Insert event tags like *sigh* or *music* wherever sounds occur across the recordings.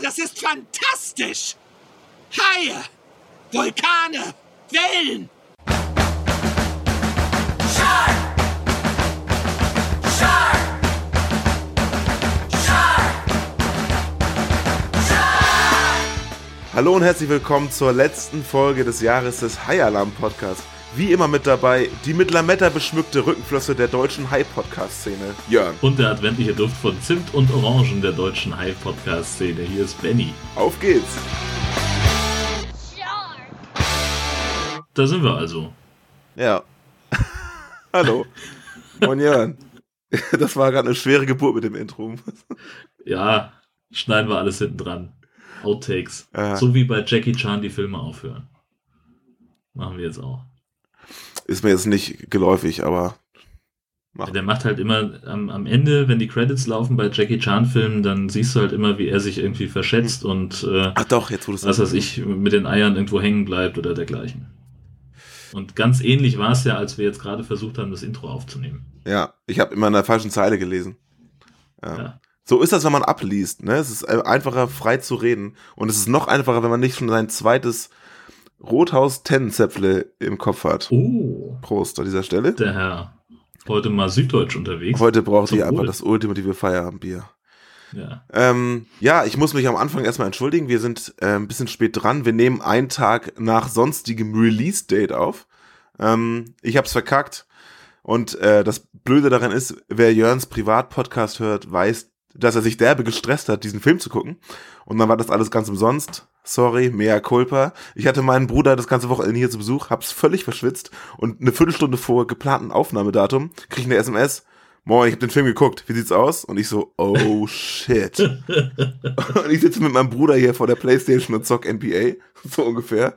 das ist fantastisch! Haie, Vulkane, Wellen. Hallo und herzlich willkommen zur letzten Folge des Jahres des High Alarm Podcasts. Wie immer mit dabei die mit Lametta beschmückte Rückenflosse der deutschen High-Podcast-Szene, Jörn. Und der adventliche Duft von Zimt und Orangen der deutschen High-Podcast-Szene. Hier ist Benny. Auf geht's! Da sind wir also. Ja. *laughs* Hallo. Moin Jörn. Das war gerade eine schwere Geburt mit dem Intro. Ja, schneiden wir alles hinten dran. Outtakes. Ja. So wie bei Jackie Chan die Filme aufhören. Machen wir jetzt auch. Ist mir jetzt nicht geläufig, aber Mach. Der macht halt immer am, am Ende, wenn die Credits laufen bei Jackie Chan-Filmen, dann siehst du halt immer, wie er sich irgendwie verschätzt und äh, ach doch, jetzt du es was weiß ich, mit den Eiern irgendwo hängen bleibt oder dergleichen. Und ganz ähnlich war es ja, als wir jetzt gerade versucht haben, das Intro aufzunehmen. Ja, ich habe immer in der falschen Zeile gelesen. Ja. Ja. So ist das, wenn man abliest. Ne? Es ist äh, einfacher, frei zu reden. Und es ist noch einfacher, wenn man nicht schon sein zweites Rothaus-Tennenzäpfle im Kopf hat. Oh, Prost an dieser Stelle. der Herr. Heute mal süddeutsch unterwegs. Heute braucht ihr einfach das ultimative Feierabendbier. Ja. Ähm, ja, ich muss mich am Anfang erstmal entschuldigen. Wir sind äh, ein bisschen spät dran. Wir nehmen einen Tag nach sonstigem Release-Date auf. Ähm, ich hab's verkackt. Und äh, das Blöde daran ist, wer Jörns Privatpodcast hört, weiß, dass er sich derbe gestresst hat, diesen Film zu gucken. Und dann war das alles ganz umsonst. Sorry, mea culpa. Ich hatte meinen Bruder das ganze Wochenende hier zu Besuch, hab's völlig verschwitzt und eine Viertelstunde vor geplanten Aufnahmedatum krieg ich eine SMS. Moin, ich hab den Film geguckt. Wie sieht's aus? Und ich so, oh *laughs* shit. und ich sitze mit meinem Bruder hier vor der Playstation und zock NBA, *laughs* so ungefähr.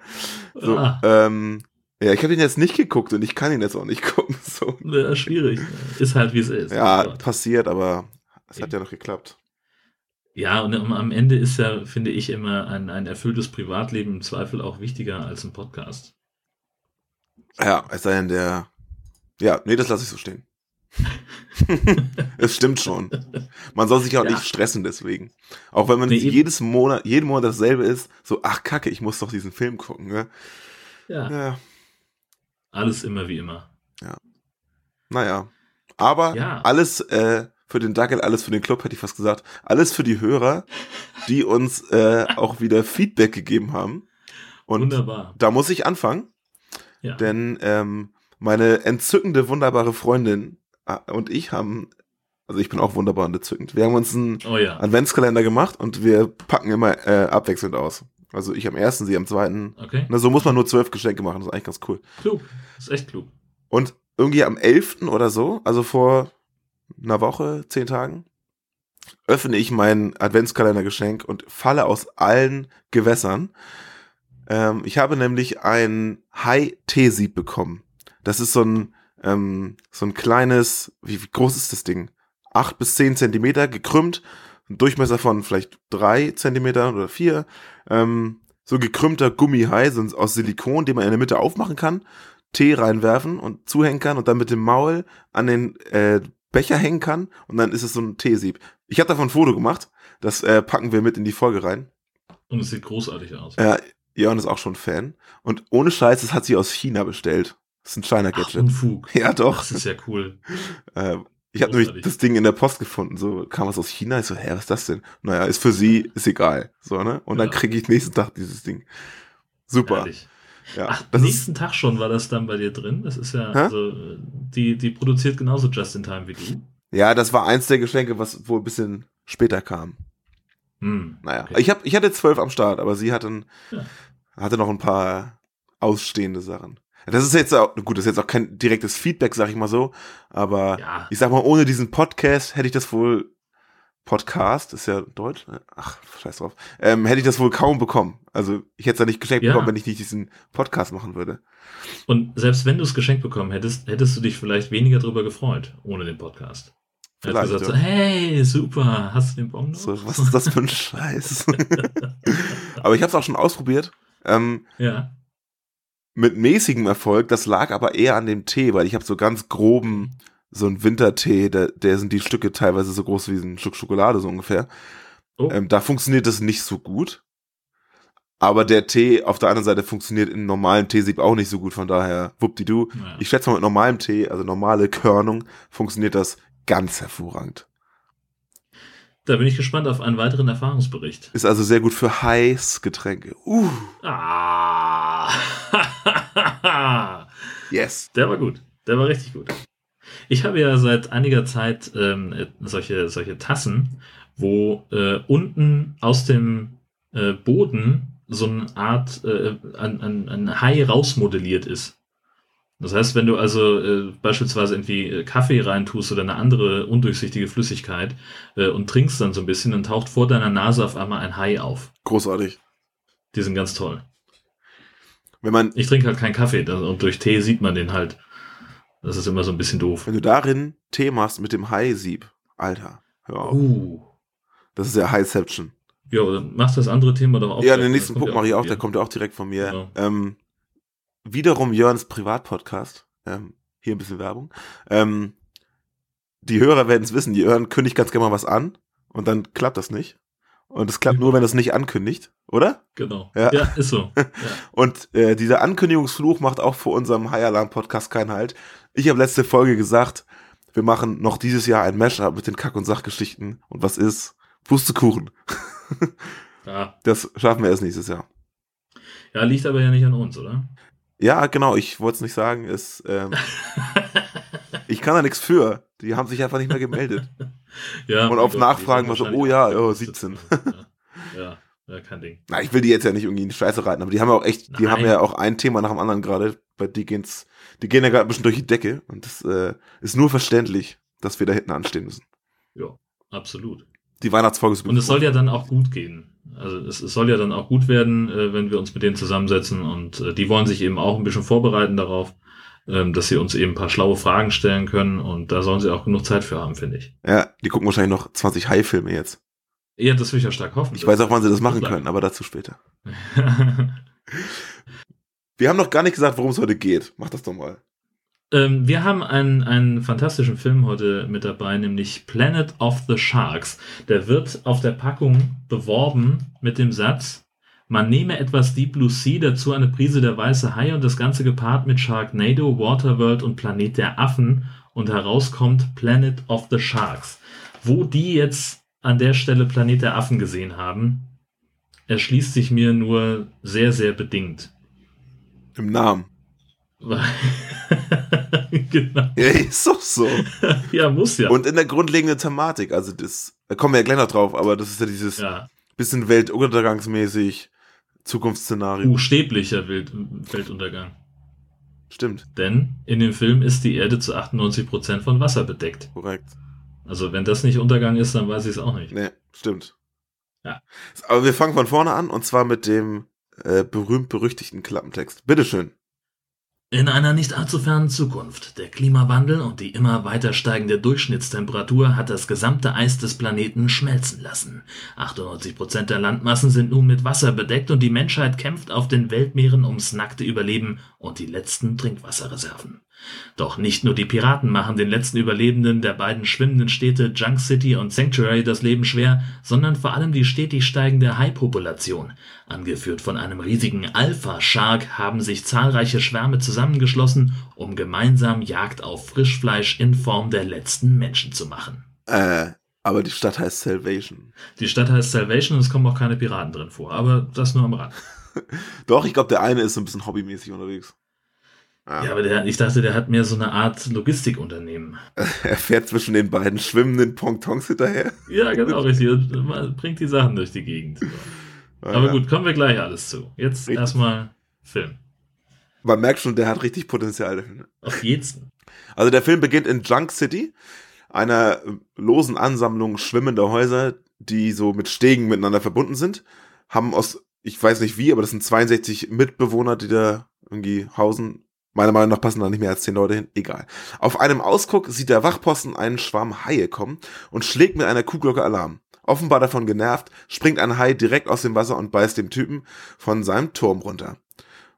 So, Ah. ähm, ja, ich habe ihn jetzt nicht geguckt und ich kann ihn jetzt auch nicht *laughs* gucken. So. ja, schwierig. Ist halt, wie es ist. Ja, Oh passiert, aber es hat ja noch geklappt. ja, und am- Ende ist ja, finde ich, immer ein, ein erfülltes Privatleben im Zweifel auch wichtiger als ein Podcast. Ja, es sei denn, der. Ja, nee, das lasse ich so stehen. *laughs* es stimmt schon. Man soll sich auch Ja. nicht stressen deswegen. Auch wenn man Nee, jedes Monat, jeden Monat dasselbe ist, so, ach kacke, ich muss doch diesen Film gucken, ne? Ja, Ja, alles immer wie immer. naja. Aber Ja. alles äh, für den Dackel, alles für den Club, hätte ich fast gesagt. Alles für die Hörer, die uns äh, auch wieder Feedback gegeben haben. Und Wunderbar. da muss ich anfangen. Ja. Denn ähm, meine entzückende, wunderbare Freundin äh, und ich haben, also ich bin auch wunderbar und entzückend, wir haben uns einen oh ja. Adventskalender gemacht und wir packen immer äh, abwechselnd aus. Also ich am ersten, sie am zweiten. Okay. Na, so muss man nur zwölf Geschenke machen, das ist eigentlich ganz cool. Klug. ist echt klug. Und irgendwie am 11. oder so, also vor einer Woche, zehn Tagen, öffne ich mein Adventskalendergeschenk und falle aus allen Gewässern. Ähm, ich habe nämlich ein High-T-Sieb bekommen. Das ist so ein, ähm, so ein kleines, wie, wie groß ist das Ding? Acht bis zehn Zentimeter gekrümmt, ein Durchmesser von vielleicht drei Zentimeter oder vier. Ähm, so gekrümmter Gummihai, so aus Silikon, den man in der Mitte aufmachen kann. Tee reinwerfen und zuhängen kann und dann mit dem Maul an den äh, Becher hängen kann und dann ist es so ein Teesieb. Ich habe davon ein Foto gemacht, das äh, packen wir mit in die Folge rein. Und es sieht großartig aus. Äh, Jörn ist auch schon Fan und ohne Scheiß, das hat sie aus China bestellt. Das ist ein China-Gadget. Unfug. *laughs* Ja, doch. Das ist ja cool. Äh, ich habe nämlich das Ding in der Post gefunden, so kam was aus China. Ich so, hä, was ist das denn? Naja, ist für sie, ist egal. So, ne? Und dann Ja. kriege ich nächsten Tag dieses Ding. Super. Herrlich. Ja, Ach, nächsten Tag schon war das dann bei dir drin. Das ist ja, Hä? also, die, die produziert genauso just in time wie du. ja, das war eins der Geschenke, was wohl ein bisschen später kam. Hm. Naja, Okay. ich, hab, ich hatte zwölf am Start, aber sie hatten, Ja. hatte noch ein paar ausstehende Sachen. Das ist jetzt auch, gut, das ist jetzt auch kein direktes Feedback, sag ich mal so, aber Ja, ich sag mal, ohne diesen Podcast hätte ich das wohl, Podcast ist ja Deutsch, ne? ach, scheiß drauf, ähm, hätte ich das wohl kaum bekommen. Also ich hätte es ja nicht geschenkt Ja. bekommen, wenn ich nicht diesen Podcast machen würde. und selbst wenn du es geschenkt bekommen hättest, hättest du dich vielleicht weniger drüber gefreut, ohne den Podcast. Vielleicht, gesagt so, ja. hey, super, hast du den Bon noch? So, was ist das für ein Scheiß? *laughs* aber ich habe es auch schon ausprobiert. Ähm, Ja, mit mäßigem Erfolg. Das lag aber eher an dem Tee, weil ich habe so ganz groben, so einen Wintertee, der, der sind die Stücke teilweise so groß wie ein Stück Schokolade so ungefähr. Oh, Ähm, da funktioniert das nicht so gut. Aber der Tee auf der anderen Seite funktioniert in normalen Teesieb auch nicht so gut. Von daher, wuppdidu. naja. Ich schätze mal, mit normalem Tee, also normale Körnung, funktioniert das ganz hervorragend. Da bin ich gespannt auf einen weiteren Erfahrungsbericht. Ist also sehr gut für Heißgetränke. Uh, Ah! *laughs* yes. Der war gut. Der war richtig gut. Ich habe ja seit einiger Zeit ähm, äh, solche, solche Tassen, wo äh, unten aus dem äh, Boden so eine Art äh, ein, ein, ein Hai rausmodelliert ist. Das heißt, wenn du also äh, beispielsweise irgendwie äh, Kaffee reintust oder eine andere undurchsichtige Flüssigkeit äh, und trinkst dann so ein bisschen, dann taucht vor deiner Nase auf einmal ein Hai auf. Großartig. Die sind ganz toll. Wenn man, Ich trinke halt keinen Kaffee und durch Tee sieht man den halt. Das ist immer so ein bisschen doof. wenn du darin Tee machst mit dem Hai-Sieb, Alter, hör auf. Uh. Das ist ja Highception. Ja, dann machst das andere Thema doch auch. Ja, den Das nächsten Punkt mache ich auch, der kommt ja auch direkt von mir. Genau. Ähm, wiederum Jörns Privatpodcast. Ähm, hier ein bisschen Werbung. Ähm, die Hörer werden es wissen, Jörn kündigt ganz gerne mal was an und dann klappt das nicht. Und es klappt nur, wenn es nicht ankündigt, oder? Genau. Ja. Ja, ist so. *laughs* Ja. Und äh, dieser Ankündigungsfluch macht auch vor unserem High Alarm Podcast keinen Halt. Ich habe letzte Folge gesagt, wir machen noch dieses Jahr ein Mashup mit den Kack- und Sachgeschichten. Und was ist? Pustekuchen. *laughs* Ja. Das schaffen wir erst nächstes Jahr. ja, liegt aber ja nicht an uns, oder? Ja, genau, ich wollte es nicht sagen. Es, ähm, *laughs* ich kann da nichts für. Die haben sich einfach nicht mehr gemeldet. *laughs* ja. Und auf die Nachfragen war so, oh ja, oh, sitzen. 17. *laughs* Ja. ja, kein Ding. Na, ich will die jetzt ja nicht irgendwie in die Scheiße reiten, aber die haben ja auch echt, die Nein. haben ja auch ein Thema nach dem anderen gerade. Bei die gehen's, die gehen ja gerade ein bisschen durch die Decke. Und das äh, ist nur verständlich, dass wir da hinten anstehen müssen. Ja, absolut. Die Weihnachtsfolge ist Und es soll ja dann auch gut gehen. Also es, es soll ja dann auch gut werden, äh, wenn wir uns mit denen zusammensetzen und äh, die wollen sich eben auch ein bisschen vorbereiten darauf, ähm, dass sie uns eben ein paar schlaue Fragen stellen können und da sollen sie auch genug Zeit für haben, finde ich. Ja, die gucken wahrscheinlich noch 20 Hai-Filme jetzt. Ja, das will ich ja stark hoffen. Ich weiß auch, wann sie das machen können, aber dazu später. *laughs* Wir haben noch gar nicht gesagt, worum es heute geht. Mach das doch mal. Ähm, wir haben einen, einen fantastischen Film heute mit dabei, nämlich Planet of the Sharks. Der wird auf der Packung beworben mit dem Satz, man nehme etwas Deep Blue Sea, dazu eine Prise der weiße Hai und das Ganze gepaart mit Sharknado, Waterworld und Planet der Affen und herauskommt Planet of the Sharks. Wo die jetzt an der Stelle Planet der Affen gesehen haben, erschließt sich mir nur sehr, sehr bedingt. Im Namen. *laughs* Genau. Ja, ist doch so. *laughs* Ja, muss ja. Und in der grundlegenden Thematik, also das, da kommen wir ja gleich noch drauf, aber das ist ja dieses ja. bisschen weltuntergangsmäßig Zukunftsszenario. Buchstäblicher Welt, Weltuntergang. Stimmt, Denn in dem Film ist die Erde zu 98% von Wasser bedeckt. korrekt. Also wenn das nicht Untergang ist, dann weiß ich es auch nicht. Nee, stimmt. Ja. Aber wir fangen von vorne an und zwar mit dem äh, berühmt-berüchtigten Klappentext. Bitteschön. In einer nicht allzu fernen Zukunft, der Klimawandel und die immer weiter steigende Durchschnittstemperatur hat das gesamte Eis des Planeten schmelzen lassen. 98% der Landmassen sind nun mit Wasser bedeckt und die Menschheit kämpft auf den Weltmeeren ums nackte Überleben und die letzten Trinkwasserreserven. Doch nicht nur die Piraten machen den letzten Überlebenden der beiden schwimmenden Städte Junk City und Sanctuary das Leben schwer, sondern vor allem die stetig steigende Hai-Population. Angeführt von einem riesigen Alpha-Shark haben sich zahlreiche Schwärme zusammengeschlossen, um gemeinsam Jagd auf Frischfleisch in Form der letzten Menschen zu machen. Äh, aber die Stadt heißt Salvation. Die Stadt heißt Salvation und es kommen auch keine Piraten drin vor, aber das nur am Rand. *laughs* Doch, ich glaube, der eine ist so ein bisschen hobbymäßig unterwegs. Ja. Ja, aber der, ich dachte, der hat mehr so eine Art Logistikunternehmen. *laughs* Er fährt zwischen den beiden schwimmenden Pontons hinterher. Ja, genau, richtig. Und bringt die Sachen durch die Gegend. So. Aber Ja. gut, kommen wir gleich alles zu. Jetzt erstmal Film. Man merkt schon, der hat richtig Potenzial. Auf jeden. Also der Film beginnt in Junk City, einer losen Ansammlung schwimmender Häuser, die so mit Stegen miteinander verbunden sind. Haben aus, ich weiß nicht wie, aber das sind 62 Mitbewohner, die da irgendwie hausen. Meiner Meinung nach passen da nicht mehr als 10 Leute hin. Egal. Auf einem Ausguck sieht der Wachposten einen Schwarm Haie kommen und schlägt mit einer Kuhglocke Alarm. Offenbar davon genervt, springt ein Hai direkt aus dem Wasser und beißt dem Typen von seinem Turm runter.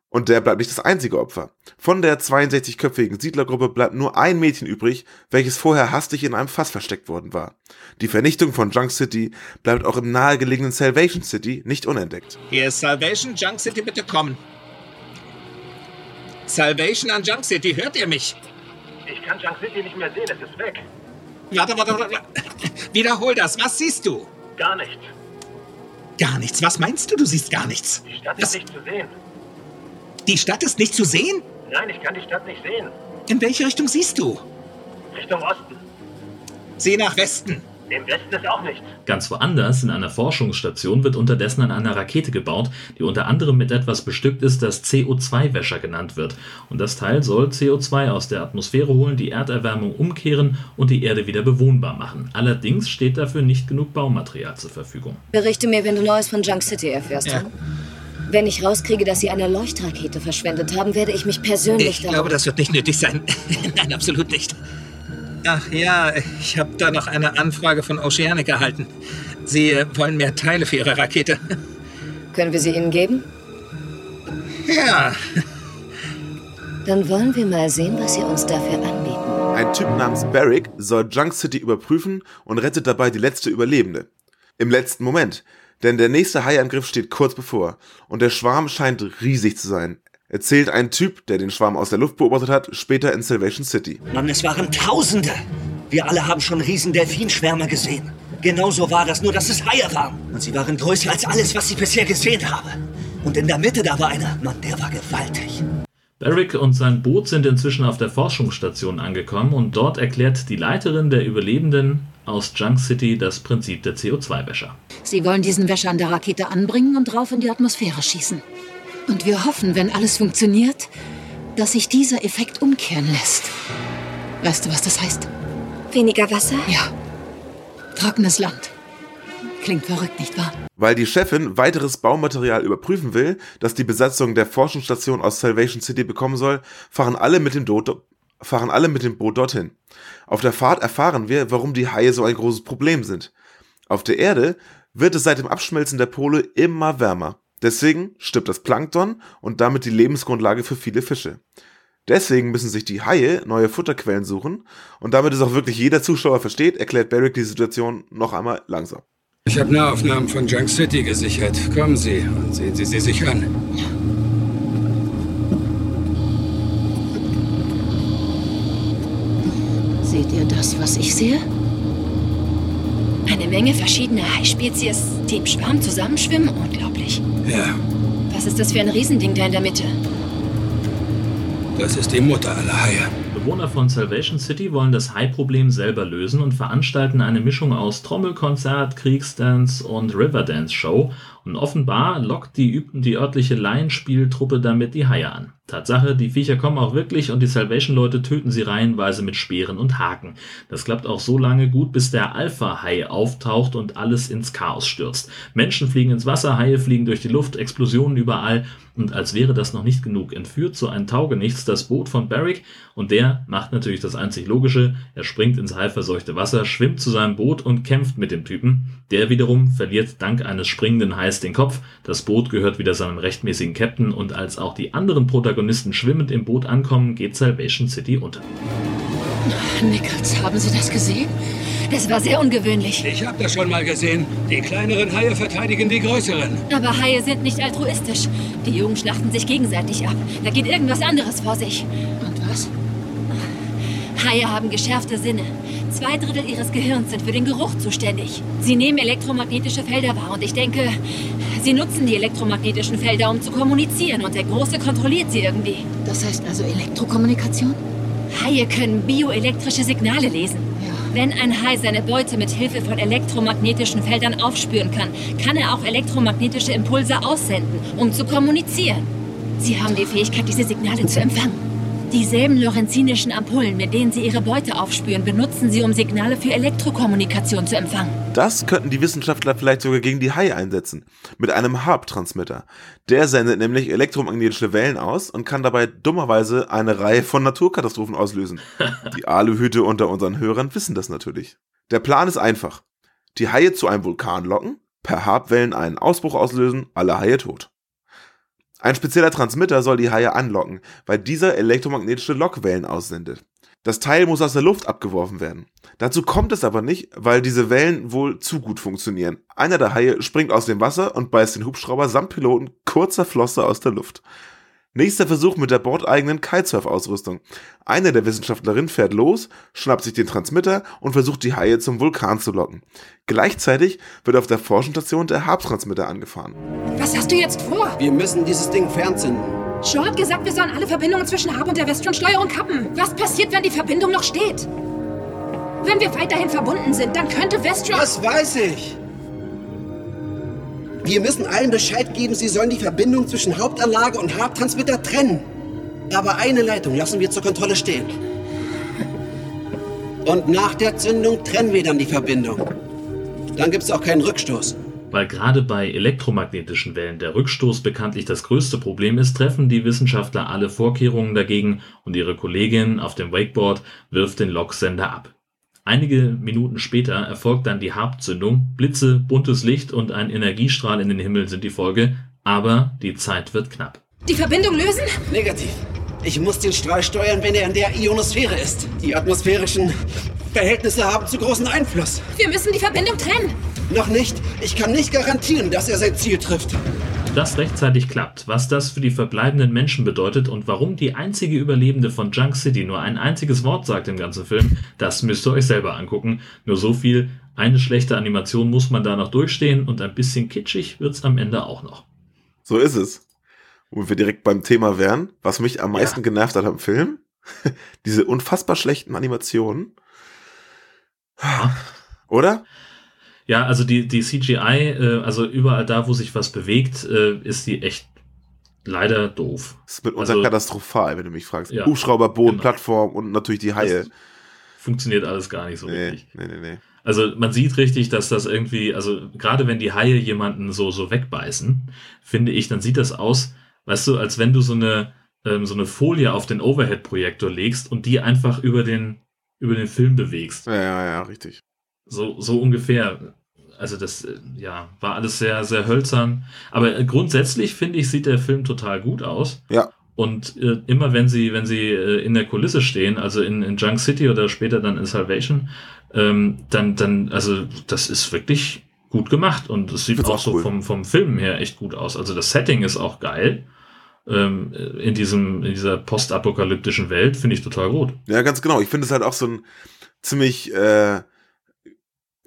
Und der bleibt nicht das einzige Opfer. Von der 62-köpfigen Siedlergruppe bleibt nur ein Mädchen übrig, welches vorher hastig in einem Fass versteckt worden war. Die Vernichtung von Junk City bleibt auch im nahegelegenen Salvation City nicht unentdeckt. Hier ist Salvation, Junk City, bitte kommen. Salvation an Junk City, hört ihr mich? Ich kann Junk City nicht mehr sehen, es ist weg. Warte, warte, warte. Wiederhol das. Was siehst du? Gar nichts. Gar nichts. Was meinst du? Du siehst gar nichts. Die Stadt Was? ist nicht zu sehen. Die Stadt ist nicht zu sehen? Nein, ich kann die Stadt nicht sehen. In welche Richtung siehst du? Richtung Osten. Sieh nach Westen. Im Westen ist auch nichts. Ganz woanders, in einer Forschungsstation, wird unterdessen an einer Rakete gebaut, die unter anderem mit etwas bestückt ist, das CO2-Wäscher genannt wird. Und das Teil soll CO2 aus der Atmosphäre holen, die Erderwärmung umkehren und die Erde wieder bewohnbar machen. Allerdings steht dafür nicht genug Baumaterial zur Verfügung. Berichte mir, wenn du Neues von Junk City erfährst. Ja. Wenn ich rauskriege, dass sie eine Leuchtrakete verschwendet haben, werde ich mich persönlich Ich glaube, das wird nicht nötig sein. *laughs* Nein, absolut nicht. Ach ja, ich habe da noch eine Anfrage von Oceanic erhalten. Sie äh, wollen mehr Teile für Ihre Rakete. Können wir sie ihnen geben? Ja, Dann wollen wir mal sehen, was sie uns dafür anbieten. Ein Typ namens Barrick soll Junk City überprüfen und rettet dabei die letzte Überlebende. Im letzten Moment, denn der nächste Haiangriff steht kurz bevor und der Schwarm scheint riesig zu sein. Erzählt ein Typ, der den Schwarm aus der Luft beobachtet hat, später in Salvation City. Mann, es waren Tausende. Wir alle haben schon riesen Delfinschwärme gesehen. Genauso war das, nur dass es Haie waren. Und sie waren größer als alles, was ich bisher gesehen habe. Und in der Mitte, da war einer. Mann, der war gewaltig. Barrick und sein Boot sind inzwischen auf der Forschungsstation angekommen und dort erklärt die Leiterin der Überlebenden aus Junk City das Prinzip der CO2-Wäscher. Sie wollen diesen Wäscher an der Rakete anbringen und drauf in die Atmosphäre schießen. Und wir hoffen, wenn alles funktioniert, dass sich dieser Effekt umkehren lässt. Weißt du, was das heißt? Weniger Wasser? Ja. Trockenes Land. Klingt verrückt, nicht wahr? Weil die Chefin weiteres Baumaterial überprüfen will, das die Besatzung der Forschungsstation aus Salvation City bekommen soll, fahren alle mit dem, Boot, fahren alle mit dem Boot dorthin. Auf der Fahrt erfahren wir, warum die Haie so ein großes Problem sind. Auf der Erde wird es seit dem Abschmelzen der Pole immer wärmer. Deswegen stirbt das Plankton und damit die Lebensgrundlage für viele Fische. Deswegen müssen sich die Haie neue Futterquellen suchen und damit es auch wirklich jeder Zuschauer versteht, erklärt Barrick die Situation noch einmal langsam. Ich habe Nahaufnahmen von Junk City gesichert. Kommen Sie und sehen Sie sie sich an. Seht ihr das, was ich sehe? Eine Menge verschiedener Haispezies, die im Schwarm zusammenschwimmen? Unglaublich. Ja, Was ist das für ein Riesending da in der Mitte? das ist die Mutter aller Haie. Bewohner von Salvation City wollen das Hai-Problem selber lösen und veranstalten eine Mischung aus Trommelkonzert, Kriegsdance und Riverdance-Show. Und offenbar lockt die, die örtliche Laienspieltruppe damit die Haie an. Tatsache, die Viecher kommen auch wirklich und die Salvation-Leute töten sie reihenweise mit Speeren und Haken. Das klappt auch so lange gut, bis der Alpha-Hai auftaucht und alles ins Chaos stürzt. Menschen fliegen ins Wasser, Haie fliegen durch die Luft, Explosionen überall. Und als wäre das noch nicht genug, entführt so ein Taugenichts das Boot von Barrick und der macht natürlich das einzig Logische. Er springt ins haiverseuchte Wasser, schwimmt zu seinem Boot und kämpft mit dem Typen. Der wiederum verliert dank eines springenden Hais den Kopf. Das Boot gehört wieder seinem rechtmäßigen Captain und als auch die anderen Protagonisten schwimmend im Boot ankommen, geht Salvation City unter. Nichols, haben Sie das gesehen? Das war sehr ungewöhnlich. Ich habe das schon mal gesehen. Die kleineren Haie verteidigen die größeren. Aber Haie sind nicht altruistisch. Die Jungen schlachten sich gegenseitig ab. Da geht irgendwas anderes vor sich. Und was? Haie haben geschärfte Sinne. Zwei Drittel ihres Gehirns sind für den Geruch zuständig. Sie nehmen elektromagnetische Felder wahr und ich denke, sie nutzen die elektromagnetischen Felder, um zu kommunizieren und der Große kontrolliert sie irgendwie. Das heißt also Elektrokommunikation? Haie können bioelektrische Signale lesen. Ja. Wenn ein Hai seine Beute mit Hilfe von elektromagnetischen Feldern aufspüren kann, kann er auch elektromagnetische Impulse aussenden, um zu kommunizieren. Sie haben die Fähigkeit, diese Signale zu empfangen. Dieselben lorenzinischen Ampullen, mit denen sie ihre Beute aufspüren, benutzen sie, um Signale für Elektrokommunikation zu empfangen. Das könnten die Wissenschaftler vielleicht sogar gegen die Haie einsetzen. Mit einem HARP-Transmitter. Der sendet nämlich elektromagnetische Wellen aus und kann dabei dummerweise eine Reihe von Naturkatastrophen auslösen. *laughs* Die Aluhüte unter unseren Hörern wissen das natürlich. Der Plan ist einfach. Die Haie zu einem Vulkan locken, per HARP-Wellen einen Ausbruch auslösen, alle Haie tot. Ein spezieller Transmitter soll die Haie anlocken, weil dieser elektromagnetische Lockwellen aussendet. Das Teil muss aus der Luft abgeworfen werden. Dazu kommt es aber nicht, weil diese Wellen wohl zu gut funktionieren. Einer der Haie springt aus dem Wasser und beißt den Hubschrauber samt Piloten kurzer Flosse aus der Luft. Nächster Versuch mit der bordeigenen Kitesurf-Ausrüstung. Eine der Wissenschaftlerinnen fährt los, schnappt sich den Transmitter und versucht die Haie zum Vulkan zu locken. Gleichzeitig wird auf der Forschungsstation der Harp-Transmitter angefahren. Was hast du jetzt vor? Wir müssen dieses Ding fernzünden. Shaw hat gesagt, wir sollen alle Verbindungen zwischen Hub und der Westron-Steuerung kappen. Was passiert, wenn die Verbindung noch steht? Wenn wir weiterhin verbunden sind, dann könnte Westron... Das weiß ich. Wir müssen allen Bescheid geben, sie sollen die Verbindung zwischen Hauptanlage und Haupttransmitter trennen. Aber eine Leitung lassen wir zur Kontrolle stehen. Und nach der Zündung trennen wir dann die Verbindung. Dann gibt es auch keinen Rückstoß. Weil gerade bei elektromagnetischen Wellen der Rückstoß bekanntlich das größte Problem ist, treffen die Wissenschaftler alle Vorkehrungen dagegen und ihre Kollegin auf dem Wakeboard wirft den Loksender ab. Einige Minuten später erfolgt dann die Harpzündung, Blitze, buntes Licht und ein Energiestrahl in den Himmel sind die Folge, aber die Zeit wird knapp. Die Verbindung lösen? Negativ. Ich muss den Strahl steuern, wenn er in der Ionosphäre ist. Die atmosphärischen Verhältnisse haben zu großen Einfluss. Wir müssen die Verbindung trennen. Noch nicht. Ich kann nicht garantieren, dass er sein Ziel trifft. Das rechtzeitig klappt, was das für die verbleibenden Menschen bedeutet und warum die einzige Überlebende von Junk City nur ein einziges Wort sagt im ganzen Film, das müsst ihr euch selber angucken. Nur so viel, eine schlechte Animation muss man da noch durchstehen und ein bisschen kitschig wird's am Ende auch noch. So ist es. Wo wir direkt beim Thema wären, was mich am meisten genervt hat am Film, *laughs* diese unfassbar schlechten Animationen. Oder? Ja, also die, die CGI, äh, also überall da, wo sich was bewegt, äh, ist die echt leider doof. Das ist mitunter Also- katastrophal, wenn du mich fragst. Ja, Hubschrauber, Boden, genau. Plattform und natürlich die Haie. Das funktioniert alles gar nicht so Nee, richtig. nee, nee, nee. Also man sieht richtig, dass das irgendwie, also gerade wenn die Haie jemanden so, so wegbeißen, finde ich, dann sieht das aus, weißt du, als wenn du so eine, ähm, so eine Folie auf den Overhead-Projektor legst und die einfach über den, über den Film bewegst. Ja, ja, ja, richtig. So, so ungefähr. Also das, äh, ja, war alles sehr, sehr hölzern. Aber äh, grundsätzlich finde ich, sieht der Film total gut aus. Ja. Und äh, immer wenn sie, wenn sie äh, in der Kulisse stehen, also in, in Junk City oder später dann in Salvation, ähm, dann, dann, also das ist wirklich gut gemacht und es sieht auch auch so cool. vom, vom Film her echt gut aus. Also das Setting ist auch geil. Ähm, in diesem, in dieser postapokalyptischen Welt finde ich total gut. Ja, ganz genau. Ich finde es halt auch so ein ziemlich äh,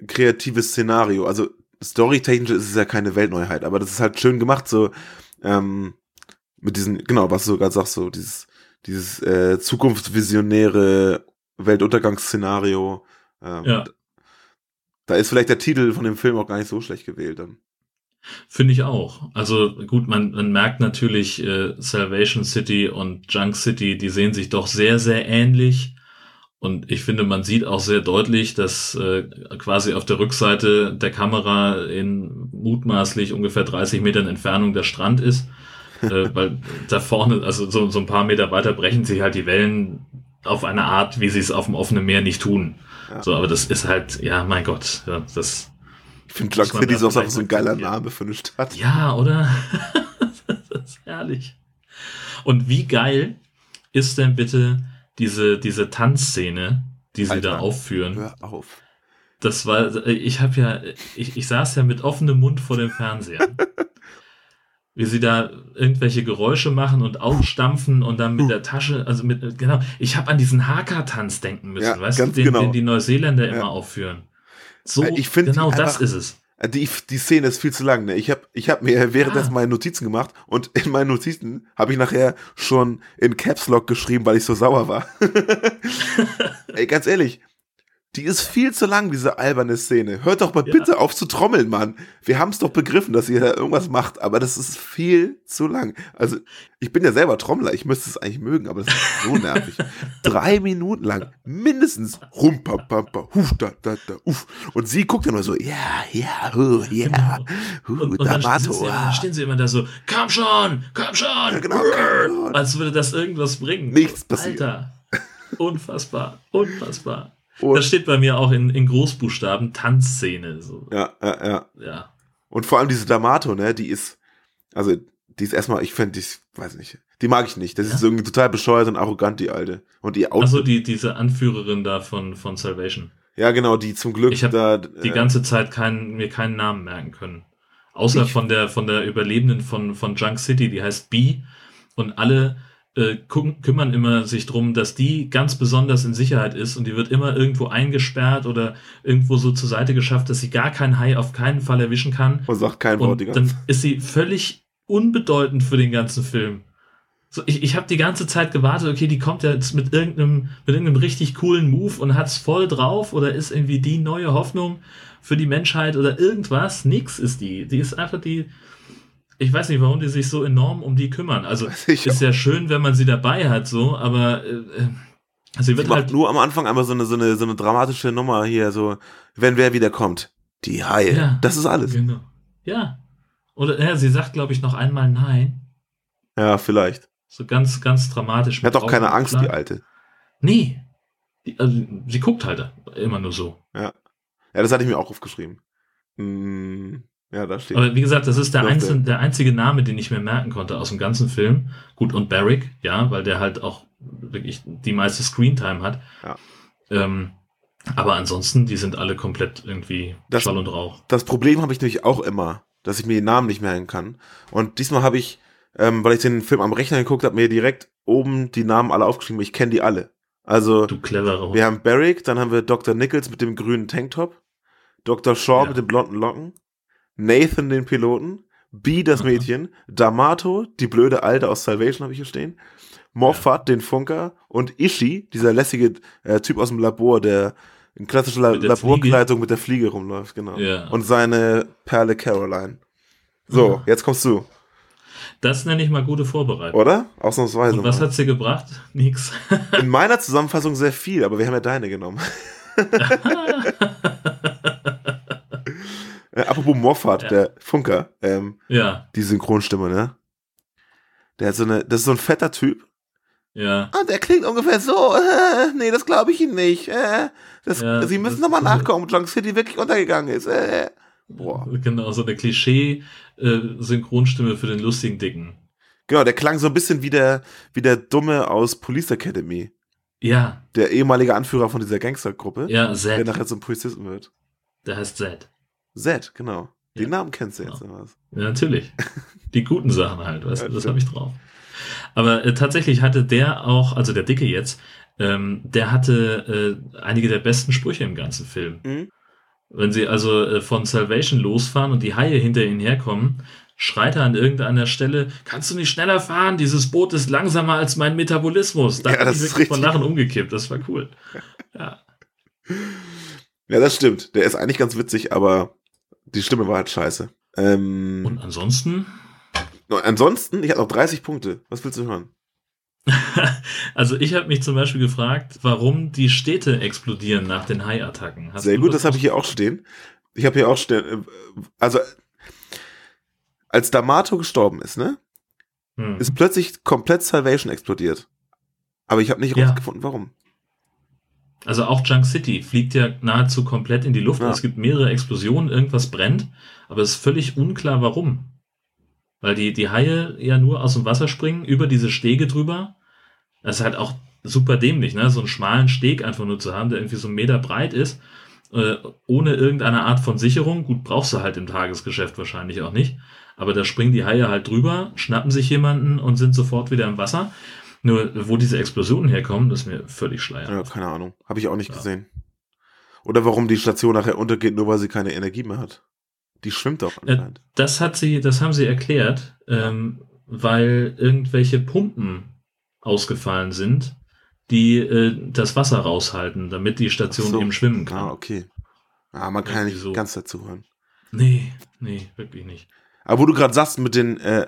kreatives Szenario. Also storytechnisch ist es ja keine Weltneuheit, aber das ist halt schön gemacht, so ähm, mit diesen, genau, was du gerade sagst, so dieses, dieses äh, zukunftsvisionäre Weltuntergangsszenario. Ähm, Ja. Da ist vielleicht der Titel von dem Film auch gar nicht so schlecht gewählt dann. Finde ich auch. Also gut, man, man merkt natürlich, äh, Salvation City und Junk City, die sehen sich doch sehr, sehr ähnlich. Und ich finde, man sieht auch sehr deutlich, dass äh, quasi auf der Rückseite der Kamera in mutmaßlich ungefähr 30 Metern Entfernung der Strand ist. äh, *laughs* weil da vorne, also so, so ein paar Meter weiter brechen sich halt die Wellen auf eine Art, wie sie es auf dem offenen Meer nicht tun. Ja. So, aber das ist halt, ja, mein Gott, ja, das, Ich finde man City ist auch so ein geiler. Name für eine Stadt. Ja, oder? *laughs* das ist herrlich. Und wie geil ist denn bitte diese, diese Tanzszene, die sie Alter, da aufführen? Hör auf. Das war, ich habe ja, ich, ich saß ja mit offenem Mund vor dem Fernseher. *laughs* Wie sie da irgendwelche Geräusche machen und aufstampfen und dann mit der Tasche, also mit, genau, ich habe an diesen Haka-Tanz denken müssen, Ja, weißt du, den, genau. den die Neuseeländer Ja. immer aufführen. So, Äh, ich find genau das einfach- ist es. Äh, Die, die Szene ist viel zu lang. Ne? Ich habe ich hab mir währenddessen Ja. meine Notizen gemacht und in meinen Notizen habe ich nachher schon in Caps Lock geschrieben, weil ich so sauer war. *laughs* Ey, ganz ehrlich, die ist viel zu lang, diese alberne Szene. Hört doch mal Ja. bitte auf zu trommeln, Mann. Wir haben es doch begriffen, dass ihr da irgendwas macht, aber das ist viel zu lang. Also, ich bin ja selber Trommler, ich müsste es eigentlich mögen, aber das ist so nervig. *laughs* Drei Minuten lang, mindestens. Rum, pa, pa, pa, huf, da, da, da, uff. Und sie guckt dann nur so, ja, ja, ja, hu, Und, dann, stehen sie, immer, ah. stehen sie immer da so, komm schon, komm schon, Ja, genau, komm schon. als würde das irgendwas bringen. Nichts passiert. Alter, unfassbar, unfassbar. Und- das steht bei mir auch in, in Großbuchstaben Tanzszene. So. Ja, ja, ja. Ja. Und vor allem diese D'Amato, ne, die ist, also die ist erstmal, ich finde, die ist, weiß nicht, die mag ich nicht. Das ist irgendwie total bescheuert und arrogant, die alte. Und ihr Outfit. Also die, diese Anführerin da von, von Salvation. Ja, genau, die zum Glück Ich da. die äh, ganze Zeit keinen, mir keinen Namen merken können. Außer Ich- von der, von der Überlebenden von, von Junk City, die heißt B. Und alle äh, kümmern immer sich drum, dass die ganz besonders in Sicherheit ist und die wird immer irgendwo eingesperrt oder irgendwo so zur Seite geschafft, dass sie gar keinen Hai auf keinen Fall erwischen kann. Und sagt kein Wort Und dann ist sie völlig unbedeutend für den ganzen Film. So, ich ich habe die ganze Zeit gewartet, okay, die kommt ja jetzt mit irgendeinem, mit irgendeinem richtig coolen Move und hat's voll drauf oder ist irgendwie die neue Hoffnung für die Menschheit oder irgendwas. Nix ist die. Die ist einfach die. Ich weiß nicht, warum die sich so enorm um die kümmern. Also ich ist ja schön, wenn man sie dabei hat, so, aber äh, äh, sie Sie wird macht halt nur am Anfang einmal so eine, so eine, so eine dramatische Nummer hier, so, wenn wer wieder kommt. Die Haie. Ja. Das ist alles. Genau. Ja. Oder ja, sie sagt, glaube ich, noch einmal nein. Ja, vielleicht. So ganz, ganz dramatisch. Hat doch keine Angst, die alte. Nee. Die, also, sie guckt halt immer nur so. Ja. Ja, das hatte ich mir auch aufgeschrieben. Hm, ja, da steht. Aber wie gesagt, das ist der, einzelne, der einzige Name, den ich mir merken konnte aus dem ganzen Film. Gut, und Barrick, ja, weil der halt auch wirklich die meiste Screentime hat. Ja. Ähm, aber ansonsten, die sind alle komplett irgendwie Das- Schall und Rauch. Das Problem habe ich nämlich auch immer, dass ich mir die Namen nicht merken kann. Und diesmal habe ich, ähm, weil ich den Film am Rechner geguckt habe, mir direkt oben die Namen alle aufgeschrieben. Ich kenne die alle. Also, Du cleverer wir haben Barrick, dann haben wir Dr. Nichols mit dem grünen Tanktop, Dr. Shaw Ja. mit den blonden Locken, Nathan den Piloten, B das Mädchen, D'Amato, die blöde Alte aus Salvation habe ich hier stehen, Moffat, den Funker und Ishi, dieser lässige äh, Typ aus dem Labor, der in klassischer La Laborkleidung mit der Fliege rumläuft, genau. Ja. Und seine Perle Caroline. So, jetzt kommst du, Das nenne ich mal gute Vorbereitung. oder? Ausnahmsweise. Und was mal. hat sie gebracht? *laughs* Nix. In meiner Zusammenfassung sehr viel, aber wir haben ja deine genommen. *laughs* äh, apropos Moffat, Ja. der Funker, ähm, ja, die Synchronstimme, ne? Der hat so eine, das ist so ein fetter Typ. ja. Ah, der klingt ungefähr so. Äh, nee, das glaube ich Ihnen nicht. Äh, das, Ja, Sie müssen nochmal nachkommen, ob Junk City wirklich untergegangen ist. Äh. Boah. Genau, so eine Klischee-Synchronstimme für den lustigen Dicken. Genau, der klang so ein bisschen wie der, wie der Dumme aus Police Academy. Ja, Der ehemalige Anführer von dieser Gangstergruppe. ja, Der Zed. nachher zum Polizisten wird. Der heißt Zed. Zed, genau. Den Ja. Namen kennst du jetzt. Genau. oder was? Ja, natürlich. *laughs* Die guten Sachen halt, weißt Ja, du, das habe ich drauf. Aber äh, tatsächlich hatte der auch, also der Dicke jetzt, ähm, der hatte äh, einige der besten Sprüche im ganzen Film. Mhm. Wenn sie also äh, von Salvation losfahren und die Haie hinter ihnen herkommen, schreit er an irgendeiner Stelle, kannst du nicht schneller fahren? Dieses Boot ist langsamer als mein Metabolismus. Da Ja, hat das ich ist von Lachen umgekippt. Das war cool. *laughs* Ja. Ja, das stimmt. Der ist eigentlich ganz witzig, aber die Stimme war halt scheiße. Ähm, Und ansonsten, ansonsten, ich hatte noch 30 Punkte. Was willst du hören? *laughs* also ich habe mich zum Beispiel gefragt, warum die Städte explodieren nach den Haiattacken. Sehr gut, das habe ich hier auch stehen. Ich habe hier auch stehen. äh, Also, als D'Amato gestorben ist, ne? Hm. Ist plötzlich komplett Salvation explodiert. Aber ich habe nicht Ja. rausgefunden, warum. Also auch Junk City fliegt ja nahezu komplett in die Luft. Ja. Es gibt mehrere Explosionen, irgendwas brennt, aber es ist völlig unklar, warum. Weil die, die Haie ja nur aus dem Wasser springen, über diese Stege drüber. Das ist halt auch super dämlich, ne? So einen schmalen Steg einfach nur zu haben, der irgendwie so einen Meter breit ist, äh, ohne irgendeine Art von Sicherung. Gut, brauchst du halt im Tagesgeschäft wahrscheinlich auch nicht. Aber da springen die Haie halt drüber, schnappen sich jemanden und sind sofort wieder im Wasser. Nur, wo diese Explosionen herkommen, das ist mir völlig schleier. Ja, keine Ahnung. Habe ich auch nicht Ja. gesehen. Oder warum die Station nachher untergeht, nur weil sie keine Energie mehr hat. Die schwimmt doch anscheinend. das hat sie, das haben sie erklärt, ähm, weil irgendwelche Pumpen ausgefallen sind, die äh, das Wasser raushalten, damit die Station so. eben schwimmen kann. Ah, okay. Ah, man kann ja nicht so. ganz dazu hören. Nee, nee, wirklich nicht. Aber wo du gerade sagst, mit den äh,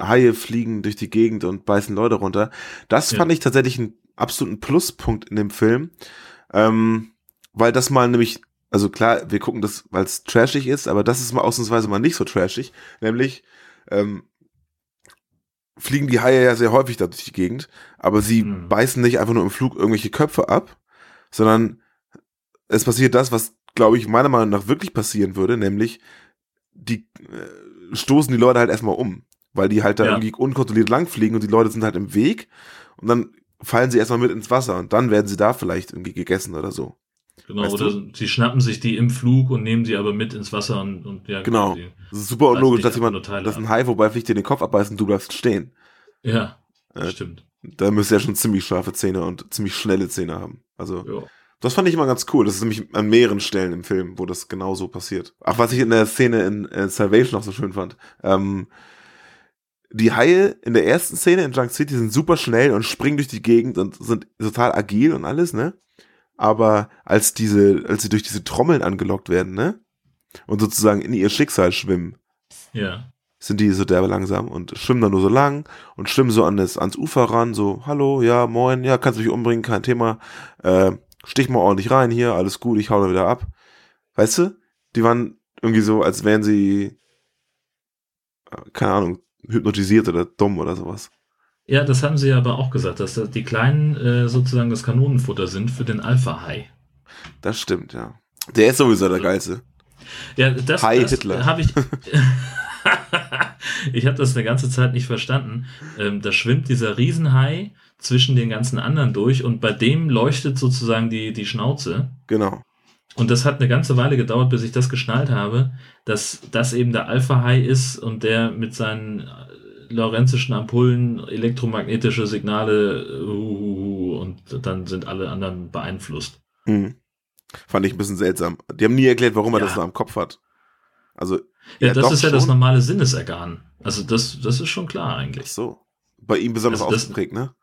Haie fliegen durch die Gegend und beißen Leute runter, das Ja. fand ich tatsächlich einen absoluten Pluspunkt in dem Film. Ähm, weil das mal nämlich, also klar, wir gucken das, weil es trashig ist, aber das ist mal ausnahmsweise mal nicht so trashig. Nämlich, ähm, fliegen die Haie ja sehr häufig da durch die Gegend, aber sie Mhm. beißen nicht einfach nur im Flug irgendwelche Köpfe ab, sondern es passiert das, was, glaube ich, meiner Meinung nach wirklich passieren würde, nämlich die äh, stoßen die Leute halt erstmal um. Weil die halt da Ja. irgendwie unkontrolliert langfliegen und die Leute sind halt im Weg und dann fallen sie erstmal mit ins Wasser und dann werden sie da vielleicht irgendwie gegessen oder so. Genau, Weißt oder du? sie schnappen sich die im Flug und nehmen sie aber mit ins Wasser und, und ja, Genau. Das ist super unlogisch, dass jemand, dass ein Hai vorbeifliegt, dir den Kopf abbeißt und du bleibst stehen. Ja, Äh, stimmt. Da müsste er schon ziemlich scharfe Zähne und ziemlich schnelle Zähne haben. Also, Ja. das fand ich immer ganz cool. Das ist nämlich an mehreren Stellen im Film, wo das genau so passiert. Ach, was ich in der Szene in äh, Salvation noch so schön fand. Ähm, die Haie in der ersten Szene in Junk City sind super schnell und springen durch die Gegend und sind total agil und alles, ne? Aber als diese, als sie durch diese Trommeln angelockt werden, ne? Und sozusagen in ihr Schicksal schwimmen, Ja. sind die so derbe langsam und schwimmen dann nur so lang und schwimmen so an das, ans Ufer ran, so, hallo, ja, moin, ja, kannst du mich umbringen, kein Thema, äh, stich mal ordentlich rein hier, alles gut, ich hau da wieder ab. Weißt du? Die waren irgendwie so, als wären sie, äh, keine Ahnung, hypnotisiert oder dumm oder sowas. Ja, das haben sie aber auch gesagt, dass die Kleinen äh, sozusagen das Kanonenfutter sind für den Alpha-Hai. Das stimmt, ja. Der ist sowieso der Geilste. Ja, das, Hi, das Hitler. habe ich. *laughs* ich habe das eine ganze Zeit nicht verstanden. Ähm, da schwimmt dieser Riesenhai zwischen den ganzen anderen durch und bei dem leuchtet sozusagen die, die Schnauze. Genau. Und das hat eine ganze Weile gedauert, bis ich das geschnallt habe, dass das eben der Alpha-Hai ist und der mit seinen äh, lorenzischen Ampullen elektromagnetische Signale uh, und dann sind alle anderen beeinflusst. Mhm. Fand ich ein bisschen seltsam. Die haben nie erklärt, warum er Ja. das da am Kopf hat. Also, Ja, das doch ist ja das normale Sinnesorgan. Also das, das ist schon klar Ach eigentlich. so. Bei ihm besonders Also das- ausgeprägt, ne?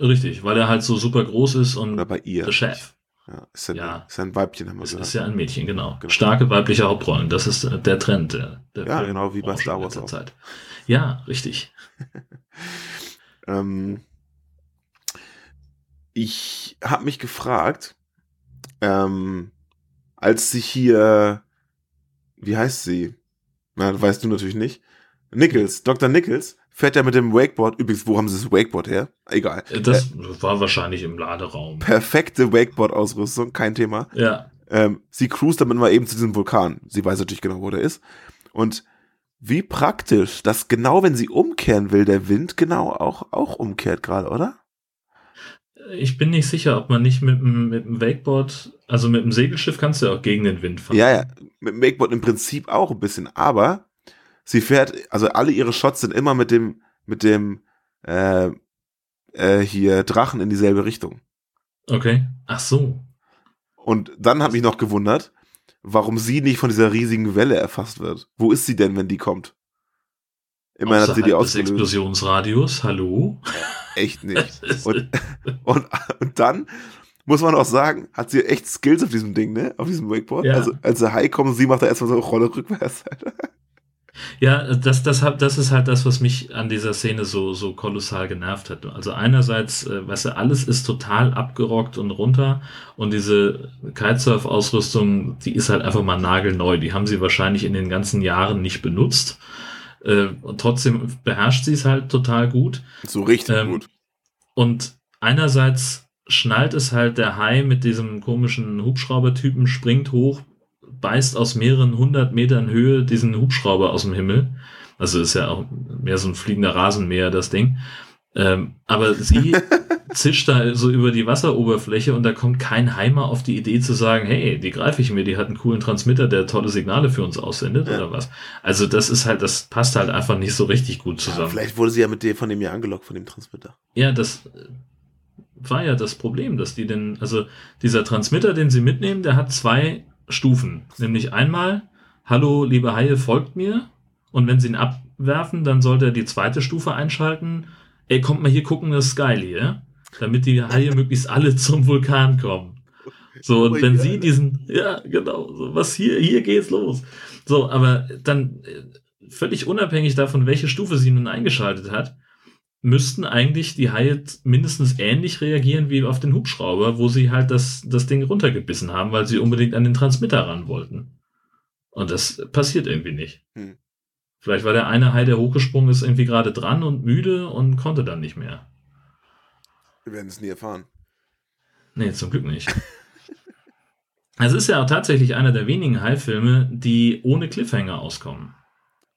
Richtig, weil er halt so super groß ist und Oder bei ihr. der Chef. Ja, ist ja, Ja. ist ein Weibchen, haben wir Es gesagt. ist ja ein Mädchen, genau. Genau. Starke weibliche Hauptrollen, das ist äh, der Trend der, der Ja, genau, wie bei Star Wars auch. Zeit. Ja, richtig. *laughs* Ähm, ich habe mich gefragt, ähm, als sich hier, wie heißt sie? Na, weißt du natürlich nicht. Nichols, Dr. Nichols, fährt ja mit dem Wakeboard. Übrigens, wo haben sie das Wakeboard her? Egal. Äh, Das war wahrscheinlich im Laderaum. Perfekte Wakeboard-Ausrüstung, kein Thema. Ja, Ähm, sie cruist damit mal eben zu diesem Vulkan. Sie weiß natürlich genau, wo der ist. Und wie praktisch, dass genau wenn sie umkehren will, der Wind genau auch, auch umkehrt gerade, oder? ich bin nicht sicher, ob man nicht mit dem, mit dem Wakeboard, also mit dem Segelschiff kannst du ja auch gegen den Wind fahren. Ja, ja, mit dem Wakeboard im Prinzip auch ein bisschen, aber sie fährt, also alle ihre Shots sind immer mit dem, mit dem, äh, äh, hier Drachen in dieselbe Richtung. Okay. Ach so. Und dann habe ich noch gewundert, warum sie nicht von dieser riesigen Welle erfasst wird. Wo ist sie denn, wenn die kommt? Immerhin hat sie die Außerhalb des ausgelöst. Explosionsradius, hallo? Echt nicht. *laughs* Und, und, und dann muss man auch sagen, hat sie echt Skills auf diesem Ding, ne? Auf diesem Wakeboard. Ja. Also als der Hai kommt, sie macht da erstmal so eine Rolle rückwärts. Ja, das, das, das ist halt das, was mich an dieser Szene so, so kolossal genervt hat. Also einerseits, äh, weißt du, alles ist total abgerockt und runter und diese Kitesurf-Ausrüstung, die ist halt einfach mal nagelneu. Die haben sie wahrscheinlich in den ganzen Jahren nicht benutzt. Äh, und trotzdem beherrscht sie es halt total gut. So richtig Ähm, gut. Und einerseits schnallt es halt der Hai mit diesem komischen Hubschraubertypen, springt hoch, beißt aus mehreren hundert Metern Höhe diesen Hubschrauber aus dem Himmel. Also ist ja auch mehr so ein fliegender Rasenmäher, das Ding. Ähm, aber sie *laughs* zischt da so über die Wasseroberfläche und da kommt kein Heimer auf die Idee zu sagen, hey, die greife ich mir, die hat einen coolen Transmitter, der tolle Signale für uns aussendet Ja. oder was. Also das ist halt, das passt halt einfach nicht so richtig gut Ja, zusammen. vielleicht wurde sie ja mit dem von dem hier angelockt, von dem Transmitter. Ja, das äh, war ja das Problem, dass die den, also dieser Transmitter, den sie mitnehmen, der hat zwei Stufen. Nämlich einmal, hallo, liebe Haie, folgt mir. Und wenn sie ihn abwerfen, dann sollte er die zweite Stufe einschalten. Ey, kommt mal hier gucken, das ist geil hier. Damit die Haie *laughs* möglichst alle zum Vulkan kommen. So, und Oh wenn sie diesen, ja, genau, so, was hier, hier geht's los. So, aber dann, äh, völlig unabhängig davon, welche Stufe sie nun eingeschaltet hat, müssten eigentlich die Haie mindestens ähnlich reagieren wie auf den Hubschrauber, wo sie halt das, das Ding runtergebissen haben, weil sie unbedingt an den Transmitter ran wollten. Und das passiert irgendwie nicht. Hm. Vielleicht war der eine Hai, der hochgesprungen ist, irgendwie gerade dran und müde und konnte dann nicht mehr. Wir werden es nie erfahren. Nee, zum Glück nicht. *laughs* Es ist ja auch tatsächlich einer der wenigen Hai-Filme, die ohne Cliffhanger auskommen.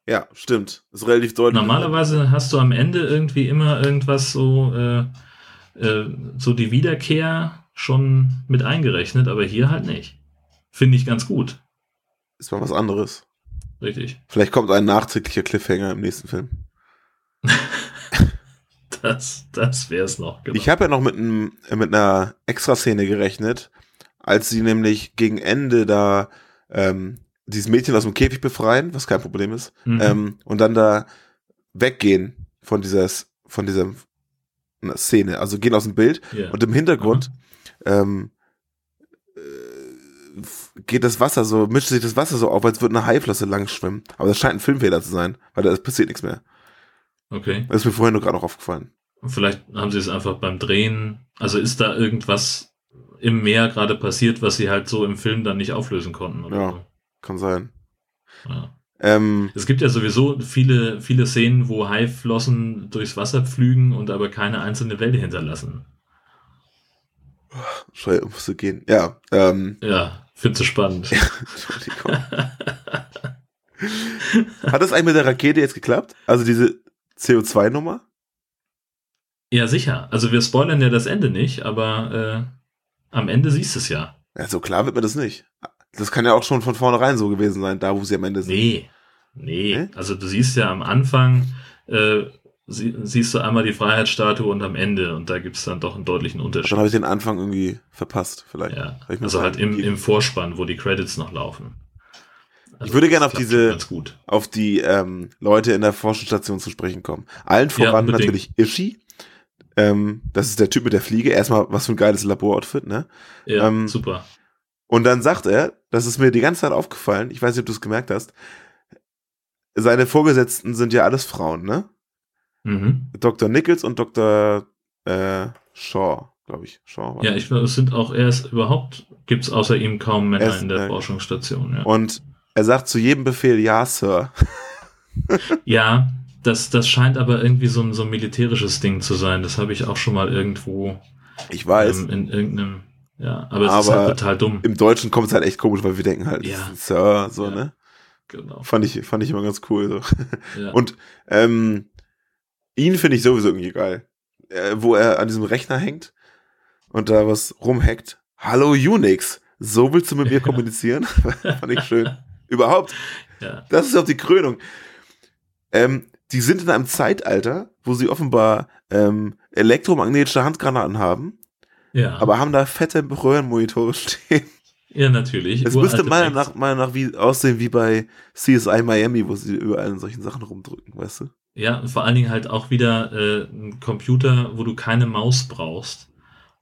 Ja, stimmt. Ist relativ deutlich. Normalerweise hast du am Ende irgendwie immer irgendwas so, äh, äh, so die Wiederkehr schon mit eingerechnet, aber hier halt nicht. Finde ich ganz gut. Ist mal was anderes. Richtig. Vielleicht kommt ein nachträglicher Cliffhanger im nächsten Film. *laughs* Das, das wäre es noch. Genau. Ich habe ja noch mit, einem, mit einer Extraszene gerechnet, als sie nämlich gegen Ende da ähm, dieses Mädchen aus dem Käfig befreien, was kein Problem ist, Mhm. ähm, und dann da weggehen von dieser, von dieser Szene, also gehen aus dem Bild Ja. und im Hintergrund ähm, äh, geht das Wasser so, mischt sich das Wasser so auf, als würde eine Haiflosse lang schwimmen. Aber das scheint ein Filmfehler zu sein, weil da passiert nichts mehr. Okay. Das ist mir vorhin nur gerade noch aufgefallen. Vielleicht haben sie es einfach beim Drehen. Also ist da irgendwas im Meer gerade passiert, was sie halt so im Film dann nicht auflösen konnten. Oder Ja. Kann sein. Ja. Ähm, Es gibt ja sowieso viele, viele Szenen, wo Haiflossen durchs Wasser pflügen und aber keine einzelne Welle hinterlassen. Entschuldigung, musste gehen. Ja, ähm, Ja, findest du spannend. *laughs* Entschuldigung. Hat das eigentlich mit der Rakete jetzt geklappt? Also diese CO2-Nummer? Ja, sicher. Also wir spoilern ja das Ende nicht, aber äh, am Ende siehst du es ja. Ja, so klar wird mir das nicht. Das kann ja auch schon von vornherein so gewesen sein, da wo sie am Ende sind. Nee. Nee. Hä? Also du siehst ja am Anfang, äh, sie, siehst du einmal die Freiheitsstatue und am Ende und da gibt es dann doch einen deutlichen Unterschied. Dann habe ich den Anfang irgendwie verpasst, vielleicht. Ja, mir also halt im, im Vorspann, wo die Credits noch laufen. Also Ich würde gerne auf diese- auf die ähm, Leute in der Forschungsstation zu sprechen kommen. Allen voran unbedingt. natürlich Ishi. Ähm, das ist der Typ mit der Fliege. Erstmal, was für ein geiles Laboroutfit, ne? Ja, ähm, super. Und dann sagt er, das ist mir die ganze Zeit aufgefallen, ich weiß nicht, ob du es gemerkt hast, seine Vorgesetzten sind ja alles Frauen, ne? Mhm. Dr. Nichols und Dr. Äh, Shaw, glaube ich. Shaw war Ja, ich glaube, es sind auch erst überhaupt, gibt es außer ihm kaum Männer Erst, in der äh, Forschungsstation. Ja, Und er sagt zu jedem Befehl, ja, Sir. *laughs* ja das, das scheint aber irgendwie so ein, so ein militärisches Ding zu sein. Das habe ich auch schon mal irgendwo Ich weiß. ähm, in irgendeinem. Ja, aber es ist Aber halt total dumm. Im Deutschen kommt es halt echt komisch, weil wir denken halt, Ja. ist Sir, so, Ja. ne? Genau. Fand ich, fand ich immer ganz cool. So. Ja. Und ähm, ihn finde ich sowieso irgendwie geil. Äh, wo er an diesem Rechner hängt und da was rumhackt. Hallo Unix, so willst du mit mir *laughs* kommunizieren? *laughs* Fand ich schön. Überhaupt, ja. das ist auch die Krönung. Ähm, die sind in einem Zeitalter, wo sie offenbar ähm, elektromagnetische Handgranaten haben, ja. aber haben da fette Röhrenmonitore stehen. ja, natürlich. Es müsste meiner Facts. nach, nach wie aussehen wie bei CSI Miami, wo sie überall in solchen Sachen rumdrücken, weißt du? Ja, vor allen Dingen halt auch wieder äh, ein Computer, wo du keine Maus brauchst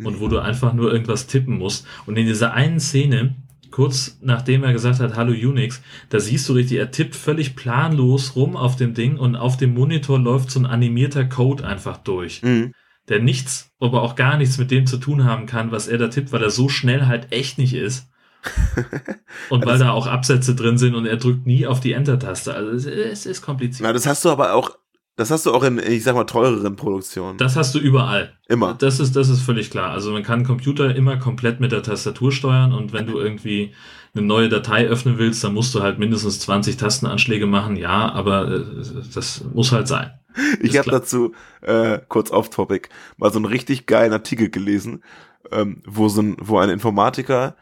und wo du einfach nur irgendwas tippen musst. Und in dieser einen Szene, kurz nachdem er gesagt hat, hallo Unix, da siehst du richtig, er tippt völlig planlos rum auf dem Ding und auf dem Monitor läuft so ein animierter Code einfach durch, Mhm. Der nichts, aber auch gar nichts mit dem zu tun haben kann, was er da tippt, weil er so schnell halt echt nicht ist. *laughs* Und weil da auch Absätze drin sind und er drückt nie auf die Enter-Taste. Also es, es ist kompliziert. Na, das hast du aber auch, das hast du auch in, ich sag mal, teureren Produktionen. Das hast du überall. Immer. Das ist, das ist völlig klar. Also man kann einen Computer immer komplett mit der Tastatur steuern und wenn du irgendwie eine neue Datei öffnen willst, dann musst du halt mindestens 20 Tastenanschläge machen. Ja, aber äh, das muss halt sein. *laughs* Ich habe dazu, äh, kurz off topic, mal so einen richtig geilen Artikel gelesen, ähm, wo so ein, wo ein Informatiker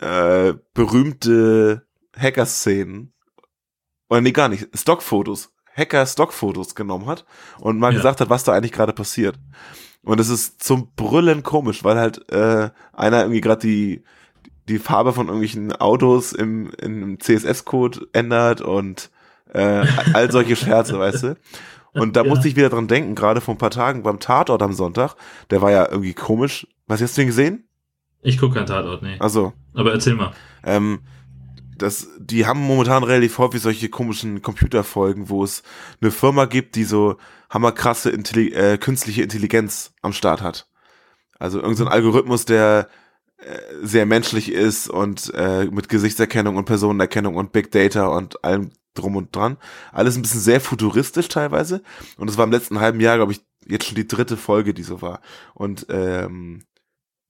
äh, berühmte Hacker-Szenen, oder nee, gar nicht, Stockfotos, Hacker-Stockfotos genommen hat und mal Ja. gesagt hat, was da eigentlich gerade passiert. Und es ist zum Brüllen komisch, weil halt äh, einer irgendwie gerade die die Farbe von irgendwelchen Autos im, im CSS-Code ändert und äh, all solche Scherze, weißt du? Und da Ja. musste ich wieder dran denken, gerade vor ein paar Tagen beim Tatort am Sonntag, der war ja irgendwie komisch. Was hast du den gesehen? Ich gucke keinen Tatort, nee. Also, Aber erzähl mal. ähm, das, die haben momentan relativ häufig solche komischen Computerfolgen, wo es eine Firma gibt, die so hammerkrasse Intelli äh, künstliche Intelligenz am Start hat. Also irgendein so ein Algorithmus, der äh, sehr menschlich ist und äh, mit Gesichtserkennung und Personenerkennung und Big Data und allem drum und dran. Alles ein bisschen sehr futuristisch teilweise. Und es war im letzten halben Jahr, glaube ich, jetzt schon die dritte Folge, die so war. Und ähm,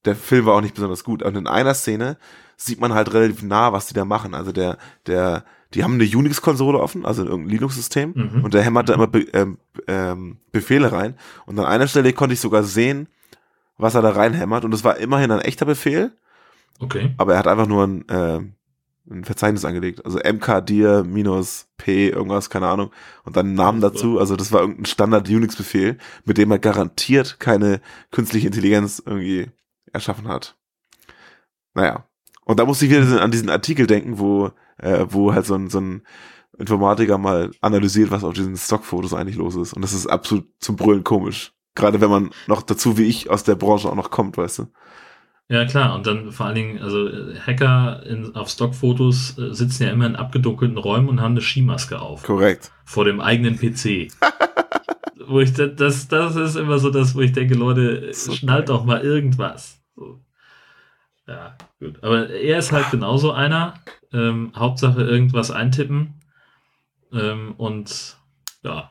der Film war auch nicht besonders gut. Und in einer Szene sieht man halt relativ nah, was die da machen. Also der, der, die haben eine Unix-Konsole offen, also irgendein Linux-System, Mhm. und der hämmert da immer Be ähm, ähm, Befehle rein. Und an einer Stelle konnte ich sogar sehen, was er da reinhämmert, und es war immerhin ein echter Befehl, Okay. aber er hat einfach nur ein, ähm, ein Verzeichnis angelegt. Also mkdir minus p irgendwas, keine Ahnung. Und dann einen Namen dazu. Also das war irgendein Standard-Unix-Befehl, mit dem er garantiert keine künstliche Intelligenz irgendwie erschaffen hat. Naja. Und da musste ich wieder an diesen Artikel denken, wo, äh, wo halt so ein, so ein Informatiker mal analysiert, was auf diesen Stockfotos eigentlich los ist. Und das ist absolut zum Brüllen komisch. Gerade wenn man noch dazu wie ich aus der Branche auch noch kommt, weißt du. Ja, klar. Und dann vor allen Dingen, also äh, Hacker in, auf Stockfotos äh, sitzen ja immer in abgedunkelten Räumen und haben eine Skimaske auf. Korrekt. Vor dem eigenen PC. *laughs* wo ich, da- das, das ist immer so das, wo ich denke, Leute, So schnallt doch mal irgendwas. So. Ja, gut. Aber er ist halt genauso einer. Ähm, Hauptsache irgendwas eintippen. Ähm, und ja,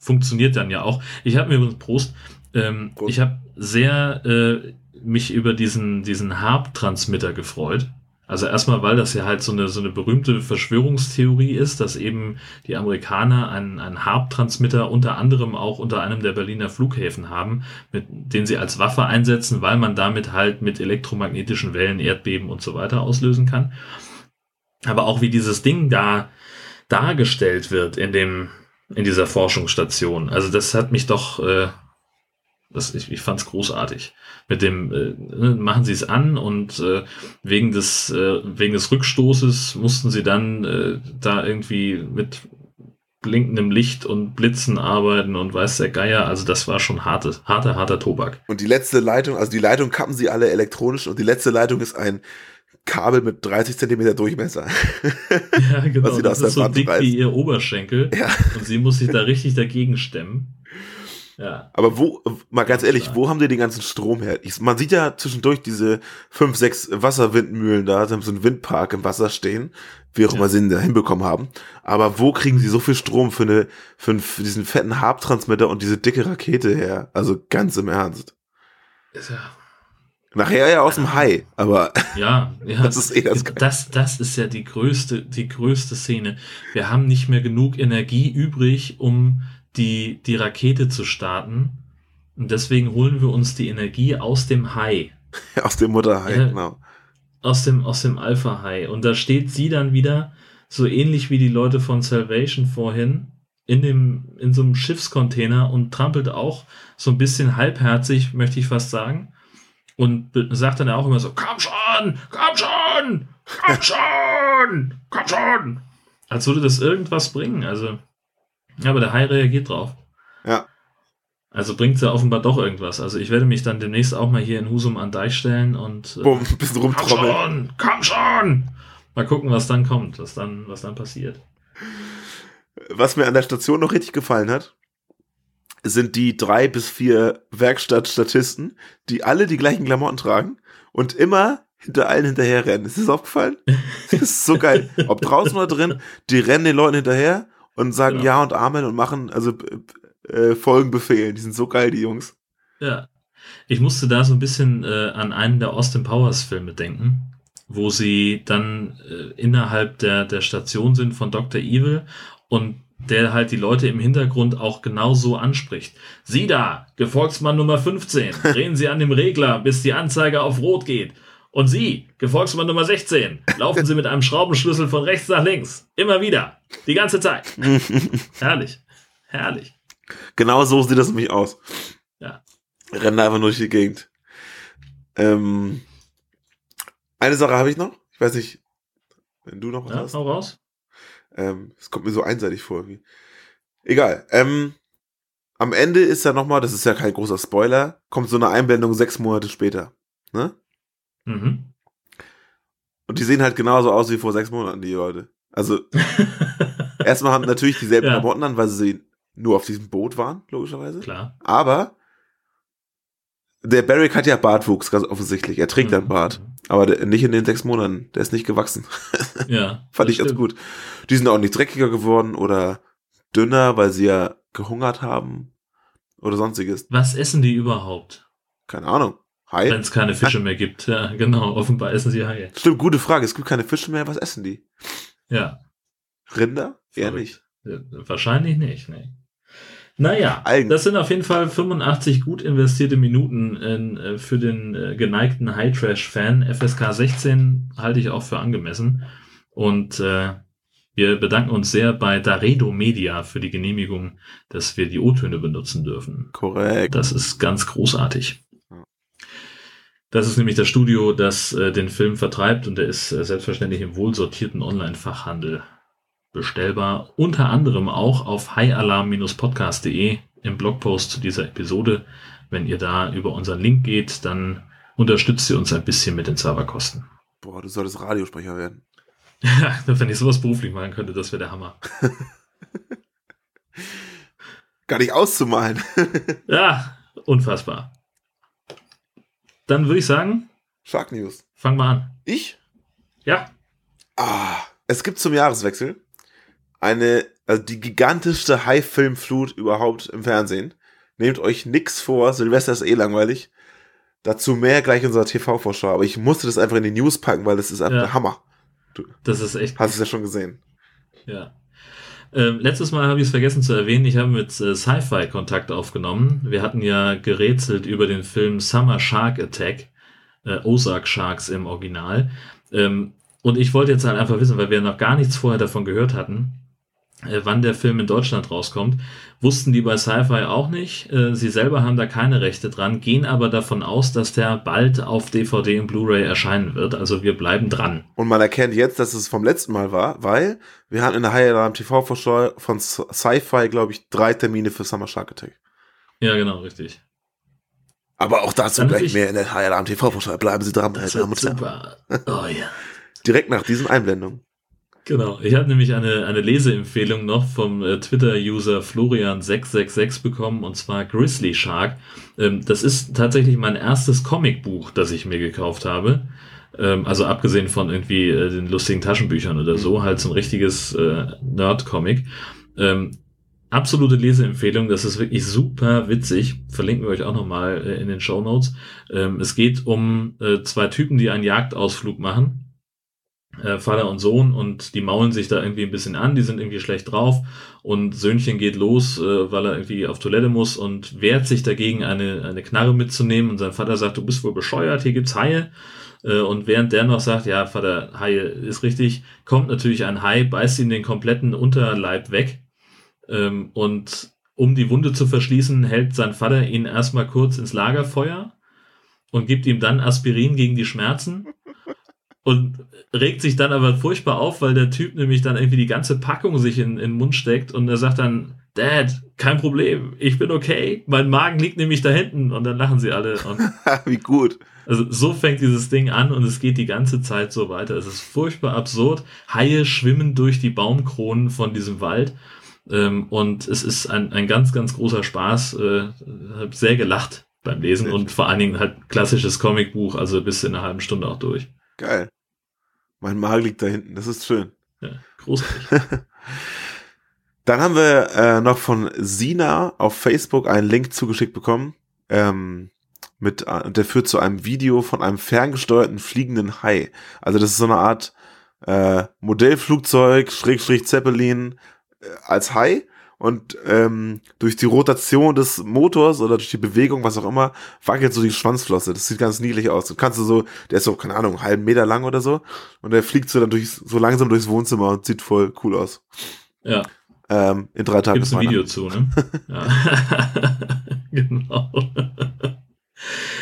funktioniert dann ja auch. Ich habe mir übrigens Prost. Ähm, Prost. ich habe sehr äh, mich über diesen, diesen Harp-Transmitter gefreut. Also erstmal, weil das ja halt so eine, so eine berühmte Verschwörungstheorie ist, dass eben die Amerikaner einen, einen Harp-Transmitter unter anderem auch unter einem der Berliner Flughäfen haben, mit, den sie als Waffe einsetzen, weil man damit halt mit elektromagnetischen Wellen Erdbeben und so weiter auslösen kann. Aber auch wie dieses Ding da dargestellt wird in dem, in dieser Forschungsstation. Also das hat mich doch, äh, das, ich, ich fand es großartig. Mit dem äh, ne, machen sie es an und äh, wegen des äh, wegen des Rückstoßes mussten sie dann äh, da irgendwie mit blinkendem Licht und Blitzen arbeiten und weiß der Geier. Also das war schon harte, harter, harter Tobak. Und die letzte Leitung, also die Leitung kappen sie alle elektronisch und die letzte Leitung ist ein Kabel mit 30 Zentimeter Durchmesser. *laughs* Ja, genau. Was sie da das der ist so Wand dick reißt. wie ihr Oberschenkel Ja. und sie muss sich da richtig dagegen stemmen. Ja. Aber wo, mal ganz ehrlich, wo haben die den ganzen Strom her? Ich, man sieht ja zwischendurch diese fünf, sechs Wasserwindmühlen da, sie haben so einen Windpark im Wasser stehen, wie auch Ja. immer sie ihn da hinbekommen haben. Aber wo kriegen sie so viel Strom für, eine, für, einen, für diesen fetten Harp-Transmitter und diese dicke Rakete her? Also ganz im Ernst. Ist ja Nachher ja aus dem Hai, aber Ja, ja. *laughs* Das ist eh das das, das ist ja die größte, die größte Szene. Wir haben nicht mehr genug Energie übrig, um die, die Rakete zu starten. Und deswegen holen wir uns die Energie aus dem Hai, *laughs* aus dem Mutterhai, Ja. genau. aus dem, aus dem Alpha-Hai. Und da steht sie dann wieder, so ähnlich wie die Leute von Salvation vorhin, in dem, in so einem Schiffscontainer und trampelt auch so ein bisschen halbherzig, möchte ich fast sagen. Und sagt dann auch immer so, komm schon, komm schon, komm *laughs* schon, komm schon. Als würde das irgendwas bringen. Also, ja, aber der Hai reagiert drauf. Ja. Also bringt ja offenbar doch irgendwas. Also ich werde mich dann demnächst auch mal hier in Husum an Deich stellen und äh, Bumm, ein *laughs* bisschen komm rumtrommeln. schon, komm schon. Mal gucken, was dann kommt, was dann, was dann passiert. Was mir an der Station noch richtig gefallen hat, sind die drei bis vier Werkstattstatisten, die alle die gleichen Klamotten tragen und immer hinter allen hinterher rennen. Ist das aufgefallen? *laughs* Das ist so geil. Ob draußen oder drin, die rennen den Leuten hinterher und sagen Genau. Ja und Amen und machen, also äh, folgen Befehlen. Die sind so geil, die Jungs. Ja. Ich musste da so ein bisschen äh, an einen der Austin Powers Filme denken, wo sie dann äh, innerhalb der, der Station sind von Dr. Evil und der halt die Leute im Hintergrund auch genau so anspricht. Sie da, Gefolgsmann Nummer 15, drehen Sie an dem Regler, bis die Anzeige auf Rot geht. Und Sie, Gefolgsmann Nummer 16, laufen Sie mit einem Schraubenschlüssel von rechts nach links. Immer wieder. Die ganze Zeit. *laughs* Herrlich. Herrlich. Genau so sieht das nämlich aus. Ja. Rennen einfach nur durch die Gegend. Ähm, eine Sache habe ich noch. Ich weiß nicht, wenn du noch was Ja, hast. hau raus. Ähm, es kommt mir so einseitig vor. Irgendwie. Egal. Ähm, am Ende ist ja nochmal, das ist ja kein großer Spoiler, kommt so eine Einblendung sechs Monate später. Ne? Mhm. Und die sehen halt genauso aus wie vor sechs Monaten, die Leute. Also, *laughs* erstmal haben natürlich dieselben Ja. Klamotten an, weil sie nur auf diesem Boot waren, logischerweise. Klar. Aber der Barrick hat ja Bartwuchs, ganz offensichtlich. Er trägt ja einen Mhm. Bart. Aber der, nicht in den sechs Monaten. Der ist nicht gewachsen. *laughs* Ja. *laughs* Fand ich ganz gut. Die sind auch nicht dreckiger geworden oder dünner, weil sie ja gehungert haben oder sonstiges. Was essen die überhaupt? Keine Ahnung. Hai? Wenn es keine Fische mehr gibt. Ja, genau. Offenbar essen sie Haie. Stimmt, gute Frage. Es gibt keine Fische mehr. Was essen die? Ja. Rinder? Eher nicht. Ja, Wahrscheinlich nicht, nee. Naja, Algen. das sind auf jeden Fall 85 gut investierte Minuten in, äh, für den äh, geneigten High-Trash-Fan. FSK 16 halte ich auch für angemessen. Und äh, wir bedanken uns sehr bei Daredo Media für die Genehmigung, dass wir die O-Töne benutzen dürfen. Korrekt. Das ist ganz großartig. Das ist nämlich das Studio, das äh, den Film vertreibt und der ist äh, selbstverständlich im wohlsortierten Online-Fachhandel bestellbar. Unter anderem auch auf highalarm-podcast.de im Blogpost zu dieser Episode. Wenn ihr da über unseren Link geht, dann unterstützt ihr uns ein bisschen mit den Serverkosten. Boah, du solltest Radiosprecher werden. *laughs* Ja, wenn ich sowas beruflich machen könnte, das wäre der Hammer. *laughs* Gar nicht auszumalen. *laughs* Ja, unfassbar. Dann würde ich sagen, Shark News. fangen wir an. Ich? Ja, Ah, es gibt zum Jahreswechsel eine, also die gigantischste High-Film-Flut überhaupt im Fernsehen. Nehmt euch nix vor, Silvester ist eh langweilig. Dazu mehr gleich in unserer TV-Vorschau. Aber ich musste das einfach in die News packen, weil das ist einfach Ja. der Hammer. das ist echt Hast du es ja schon gesehen. Ja. Ähm, letztes Mal habe ich es vergessen zu erwähnen, ich habe mit äh, Sci-Fi Kontakt aufgenommen. Wir hatten ja gerätselt über den Film Summer Shark Attack, äh, Ozark Sharks im Original. Ähm, und ich wollte jetzt halt einfach wissen, weil wir noch gar nichts vorher davon gehört hatten, wann der Film in Deutschland rauskommt. Wussten die bei Sci-Fi auch nicht. Äh, sie selber haben da keine Rechte dran, gehen aber davon aus, dass der bald auf DVD und Blu-ray erscheinen wird. Also wir bleiben dran. Und man erkennt jetzt, dass es vom letzten Mal war, weil wir hatten in der High Alarm TV-Vorschau von Sci-Fi, glaube ich, drei Termine für Summer Shark Attack. Ja, genau, richtig. Aber auch dazu Dann gleich ich- mehr in der High Alarm TV-Vorschau. Bleiben Sie dran, Das Damen und Herren. Oh ja. *laughs* Direkt nach diesen Einblendungen. Genau. Ich habe nämlich eine, eine Leseempfehlung noch vom äh, Twitter-User Florian666 bekommen und zwar Grizzly Shark. Ähm, das ist tatsächlich mein erstes Comicbuch, das ich mir gekauft habe. Ähm, also abgesehen von irgendwie äh, den lustigen Taschenbüchern oder so, halt so ein richtiges äh, Nerd-Comic. Ähm, absolute Leseempfehlung, das ist wirklich super witzig. Verlinken wir euch auch nochmal äh, in den Show Notes. Ähm, es geht um äh, zwei Typen, die einen Jagdausflug machen äh, Vater und Sohn und die maulen sich da irgendwie ein bisschen an, die sind irgendwie schlecht drauf und Söhnchen geht los, äh, weil er irgendwie auf Toilette muss und wehrt sich dagegen, eine, eine Knarre mitzunehmen und sein Vater sagt, du bist wohl bescheuert, hier gibt's Haie. Äh, Und während der noch sagt, ja, Vater, Haie ist richtig, kommt natürlich ein Hai, beißt ihm den kompletten Unterleib weg. Ähm, Und um die Wunde zu verschließen, hält sein Vater ihn erstmal kurz ins Lagerfeuer und gibt ihm dann Aspirin gegen die Schmerzen und regt sich dann aber furchtbar auf, weil der Typ nämlich dann irgendwie die ganze Packung sich in, in den Mund steckt und er sagt dann, Dad, kein Problem, ich bin okay, mein Magen liegt nämlich da hinten und dann lachen sie alle und *laughs* Wie gut. also so fängt dieses Ding an und es geht die ganze Zeit so weiter. Es ist furchtbar absurd. Haie schwimmen durch die Baumkronen von diesem Wald. Ähm, und es ist ein, ein ganz, ganz großer Spaß. Äh, hab sehr gelacht beim Lesen Sehr und vor allen Dingen halt klassisches Comicbuch, also bis in einer halben Stunde auch durch. Geil. Mein Magen liegt da hinten. Das ist schön. Ja, großartig. *laughs* Dann haben wir äh, noch von Sina auf Facebook einen Link zugeschickt bekommen. Ähm, mit, äh, und der führt zu einem Video von einem ferngesteuerten fliegenden Hai. Also das ist so eine Art äh, Modellflugzeug, Schrägstrich Zeppelin äh, als Hai. Und ähm, durch die Rotation des Motors oder durch die Bewegung, was auch immer, wackelt so die Schwanzflosse. Das sieht ganz niedlich aus. Du kannst du so, der ist so, keine Ahnung, einen halben Meter lang oder so. Und der fliegt so dann durch, so langsam durchs Wohnzimmer und sieht voll cool aus. Ja, Ähm, in drei Tagen. gibt's ein Video zu, ne? *laughs* Ja. *laughs* genau.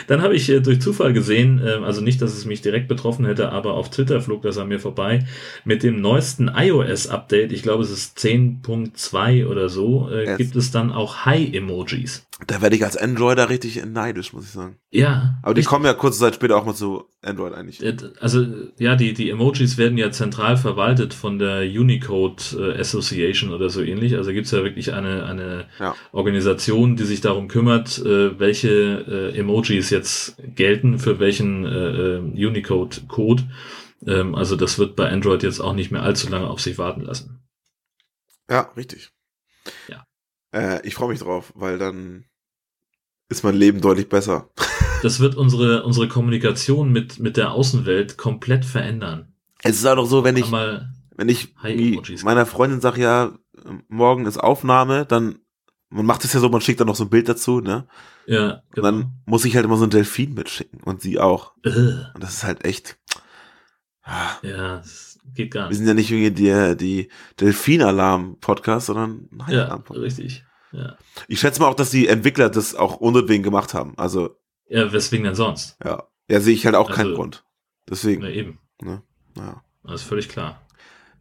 Dann habe ich äh, durch Zufall gesehen, äh, also nicht, dass es mich direkt betroffen hätte, aber auf Twitter flog das an mir vorbei, mit dem neuesten iOS-Update, ich glaube es ist 10.2 oder so, äh, Yes. gibt es dann auch High-Emojis. Da werde ich als Androider richtig neidisch, muss ich sagen. Ja. Aber die richtig. kommen ja kurze Zeit später auch mal zu Android eigentlich. Also ja, die, die Emojis werden ja zentral verwaltet von der Unicode äh, Association oder so ähnlich. Also gibt's ja wirklich eine, eine Ja. Organisation, die sich darum kümmert, äh, welche äh, Emojis jetzt gelten für welchen Unicode-Code. Ähm, also das wird bei Android jetzt auch nicht mehr allzu lange auf sich warten lassen. Ja, richtig. Ja. Äh, ich freue mich drauf, weil dann ist mein Leben deutlich besser. *laughs* das wird unsere, unsere Kommunikation mit, mit der Außenwelt komplett verändern. Es ist auch doch so, wenn ich, wenn ich meiner Freundin sage, ja, morgen ist Aufnahme, dann, man macht es ja so, man schickt dann noch so ein Bild dazu, ne? Ja, Und genau. dann muss ich halt immer so ein Delfin mitschicken und sie auch. Äh, Und das ist halt echt. ah, ja, geht gar Wir nicht. sind ja nicht irgendwie die, die Delfin-Alarm-Podcast, sondern ein Ja, Hai-Alarm-Podcast. richtig. Ja. Ich schätze mal auch, dass die Entwickler das auch unbedingt gemacht haben. Also, ja, weswegen denn sonst? ja. Ja, sehe ich halt auch keinen Also- Grund. Deswegen, Na eben. ja. Das ist völlig klar.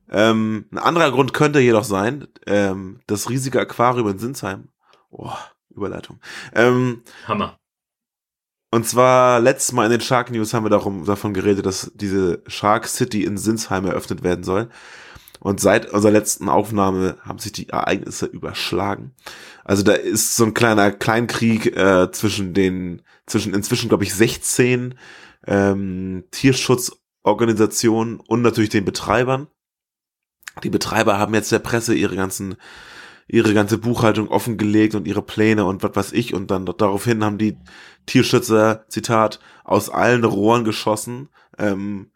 Ähm, ein anderer Grund könnte jedoch sein, ähm, das riesige Aquarium in Sinsheim. Oh, Überleitung. Ähm, Hammer. Und zwar letztes Mal in den Shark News haben wir darum, davon geredet, dass diese Shark City in Sinsheim eröffnet werden soll. Und seit unserer letzten Aufnahme haben sich die Ereignisse überschlagen. Also da ist so ein kleiner Kleinkrieg äh, zwischen den, zwischen inzwischen glaube ich 16 ähm, Tierschutzorganisationen und natürlich den Betreibern. Die Betreiber haben jetzt der Presse ihre ganzen ihre ganze Buchhaltung offengelegt und ihre Pläne und was weiß ich und dann daraufhin haben die Tierschützer, Zitat, aus allen Rohren geschossen. Ähm,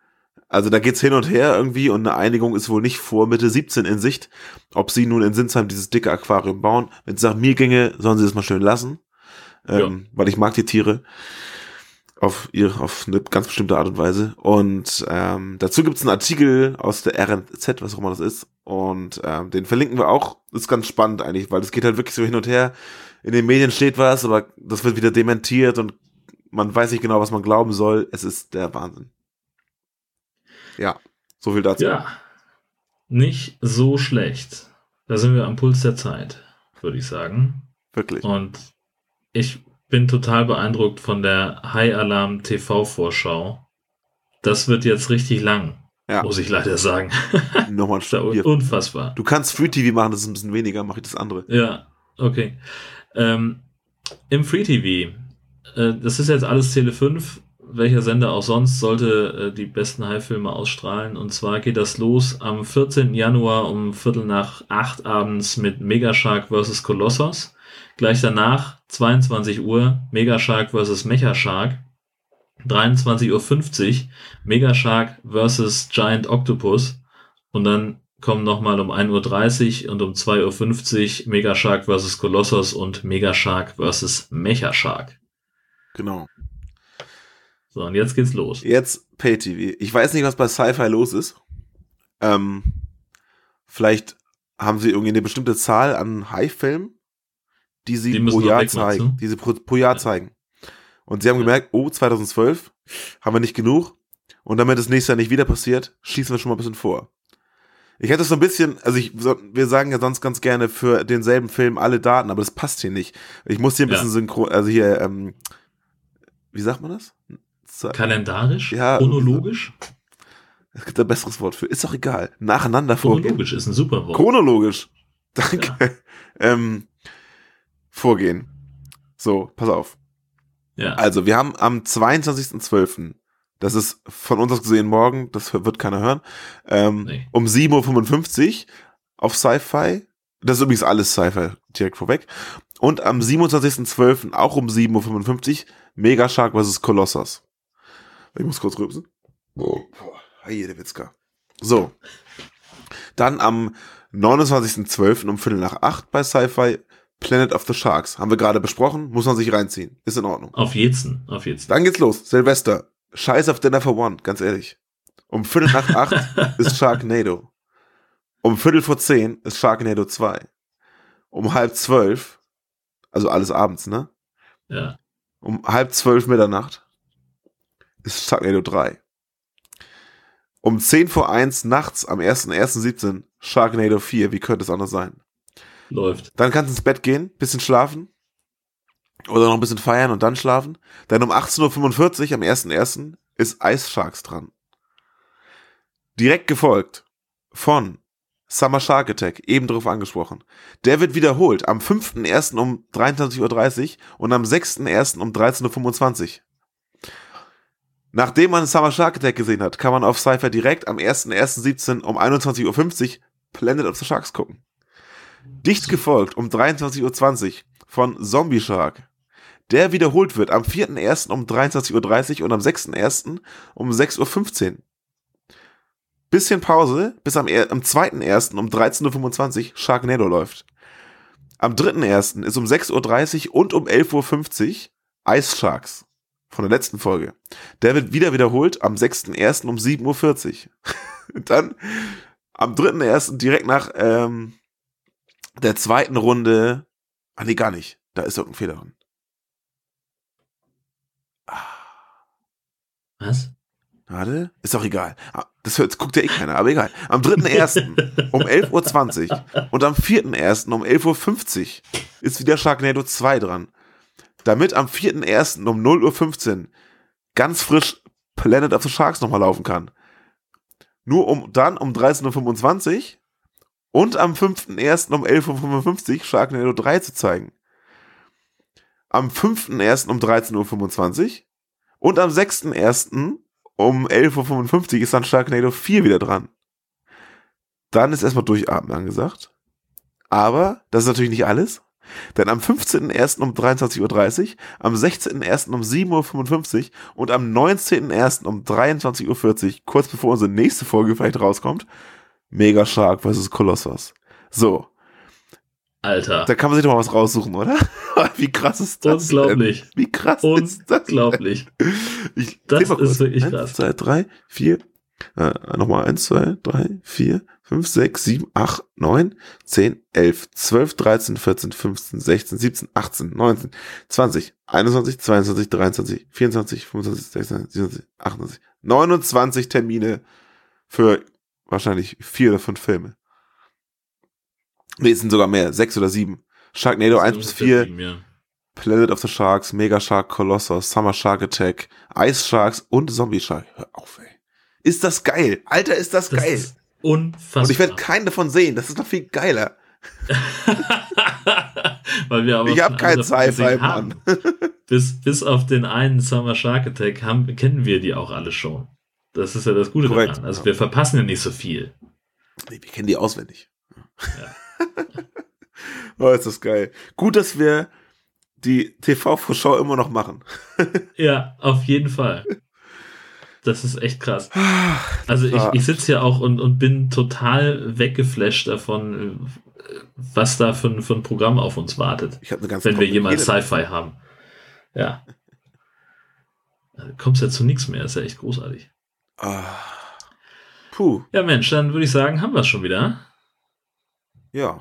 also da geht's hin und her irgendwie und eine Einigung ist wohl nicht vor Mitte 17 in Sicht, ob sie nun in Sinsheim dieses dicke Aquarium bauen. Wenn es nach mir ginge, sollen sie das mal schön lassen, ähm, weil ich mag die Tiere auf ihr auf eine ganz bestimmte Art und Weise. Und ähm, dazu gibt's einen Artikel aus der RNZ, was auch immer das ist. Und ähm, den verlinken wir auch. Ist ganz spannend eigentlich, weil es geht halt wirklich so hin und her. In den Medien steht was, aber das wird wieder dementiert und man weiß nicht genau, was man glauben soll. Es ist der Wahnsinn. Ja, so viel dazu. Ja. Nicht so schlecht. Da sind wir am Puls der Zeit, würde ich sagen. Wirklich. Und ich bin total beeindruckt von der High Alarm TV Vorschau. Das wird jetzt richtig lang, Ja. muss ich leider sagen. *laughs* Nochmal ein Stück unfassbar. Du kannst Free TV machen, das ist ein bisschen weniger, mache ich das andere. Ja, okay. Ähm, Im Free TV, äh, das ist jetzt alles Tele 5, welcher Sender auch sonst sollte äh, die besten High-Filme ausstrahlen. Und zwar geht das los am 14. Januar um Viertel nach acht abends mit Megashark vs. Colossus. Gleich danach, 22 Uhr, Megashark vs. Mechashark. 23.50 Uhr, Megashark vs. Giant Octopus. Und dann kommen nochmal um 1.30 Uhr und um 2.50 Uhr Megashark vs. Colossus und Megashark vs. Mechashark. Genau. So, und jetzt geht's los. Jetzt Pay TV. Ich weiß nicht, was bei Sci-Fi los ist. Ähm, vielleicht haben sie irgendwie eine bestimmte Zahl an High-Filmen, die sie Die pro Jahr zeigen, die sie pro, pro Jahr Ja. zeigen. Und sie haben Ja. gemerkt, oh, 2012 haben wir nicht genug. Und damit das nächste Jahr nicht wieder passiert, schießen wir schon mal ein bisschen vor. Ich hätte so ein bisschen, also ich, wir sagen ja sonst ganz gerne für denselben Film alle Daten, aber das passt hier nicht. Ich muss hier ein Ja. bisschen synchron, also hier, ähm, wie sagt man das? Kalendarisch? Ja, Chronologisch? Es gibt ein besseres Wort für. Ist doch egal. Nacheinander vorgehen. Chronologisch ist ein super Wort. Chronologisch. Danke. *laughs* Ähm, vorgehen. So, pass auf. Ja. Also, wir haben am 22.12., das ist von uns aus gesehen morgen, das wird keiner hören, ähm, Nee. um 7.55 Uhr auf Sci-Fi. Das ist übrigens alles Sci-Fi, direkt vorweg. Und am 27.12. auch um 7.55 Uhr Mega Shark vs. Colossus. Ich muss kurz rübsen. Oh, boah, hey, der Witzka. So. Dann am 29.12. um Viertel nach acht bei Sci-Fi Planet of the Sharks. Haben wir gerade besprochen, muss man sich reinziehen. Ist in Ordnung. Auf jeden, auf jeden. Dann geht's los. Silvester. Scheiß auf Dinner for One, ganz ehrlich. Um Viertel nach acht *laughs* ist Sharknado. Um Viertel vor zehn ist Sharknado 2. Um halb zwölf, also alles abends, ne? Ja. Um halb zwölf Mitternacht ist Sharknado 3. Um zehn vor eins nachts am 1.1.17 Sharknado 4. Wie könnte es anders sein? Läuft. Dann kannst du ins Bett gehen, bisschen schlafen. Oder noch ein bisschen feiern und dann schlafen. Dann um 18.45 Uhr am 1.1. ist Ice Sharks dran. Direkt gefolgt von Summer Shark Attack, eben drauf angesprochen. Der wird wiederholt am 5.1. um 23.30 Uhr und am 6.1. um 13.25 Uhr. Nachdem man Summer Shark Attack gesehen hat, kann man auf Cypher direkt am 1.1.17 um 21.50 Uhr Planet of the Sharks gucken. Dicht gefolgt um 23.20 Uhr von Zombie Shark. der wiederholt wird am 4.1. um 23.30 Uhr und am 6.1. um 6.15 Uhr. Bisschen Pause, bis am, am 2.1. um 13.25 Uhr Sharknado läuft. Am 3.1. ist um 6.30 Uhr und um 11.50 Uhr Ice Sharks von der letzten Folge. Der wird wieder wiederholt am 6.1. um 7.40 Uhr. *laughs* Dann am 3.1. direkt nach ähm, der zweiten Runde. Ah, nee, gar nicht. Da ist irgendein Fehler drin. Was? Warte, ist doch egal. Ah, Das hört, guckt ja eh keiner, aber egal. Am 3.1. *laughs* um 11.20 Uhr und am 4.1. um 11.50 Uhr ist wieder Sharknado 2 dran. Damit am 4.1. um 0.15 Uhr ganz frisch Planet of the Sharks nochmal laufen kann. Nur um dann um 13.25 Uhr und am 5.1. um 11.55 Uhr Sharknado 3 zu zeigen. Am 5.1. um 13.25 Uhr und am 6.1. um 11.55 Uhr ist dann Sharknado 4 wieder dran. Dann ist erstmal Durchatmen angesagt. Aber das ist natürlich nicht alles. Denn am 15.01. um 23.30 Uhr, am 16.01. um 7.55 Uhr und am 19.01. um 23.40 Uhr, kurz bevor unsere nächste Folge vielleicht rauskommt, Mega Shark vs. Colossus. So, Alter. da kann man sich doch mal was raussuchen, oder? *laughs* Wie krass ist das? Unglaublich. Denn? Wie krass ist das? Unglaublich. Ich Das mal kurz. ist wirklich eins, krass. zwei, drei, vier. Äh, nochmal eins, zwei, drei, vier, fünf, sechs, sieben, acht, neun, zehn, elf, zwölf, dreizehn, vierzehn, fünfzehn, sechzehn, siebzehn, achtzehn, neunzehn, zwanzig, einundzwanzig, zweiundzwanzig, dreiundzwanzig, vierundzwanzig, fünfundzwanzig, sechsundzwanzig, siebenundzwanzig, achtundzwanzig, neunundzwanzig Termine für wahrscheinlich vier oder fünf Filme. Nee, es sind sogar mehr, sechs oder sieben. Sharknado 1 bis 4, Ja. Planet of the Sharks, Mega Shark Colossus, Summer Shark Attack, Ice Sharks und Zombie Shark. Hör auf, ey. Ist das geil? Alter, ist das, Das geil. ist unfassbar. und ich werde keinen davon sehen. Das ist noch viel geiler. *laughs* Weil wir aber ich habe kein Sci-Fi. Mann. Bis, bis auf den einen Summer Shark Attack haben, kennen wir die auch alle schon. Das ist ja das Gute Korrekt, daran. Also ja. wir verpassen ja nicht so viel. Nee, wir kennen die auswendig. *laughs* oh, ist das geil. Gut, dass wir die TV-Vorschau immer noch machen. *laughs* Ja, auf jeden Fall. Das ist echt krass. Also ich, ich sitze hier auch und, und bin total weggeflasht davon, äh, was da für, ein- für ein Programm auf uns wartet, Ich eine ganz wenn wir jemals Sci-Fi haben. Ja. Da kommst ja zu nichts mehr, ist ja echt großartig. Ah. Puh, Ja, Mensch, dann würde ich sagen, haben wir es schon wieder. ja.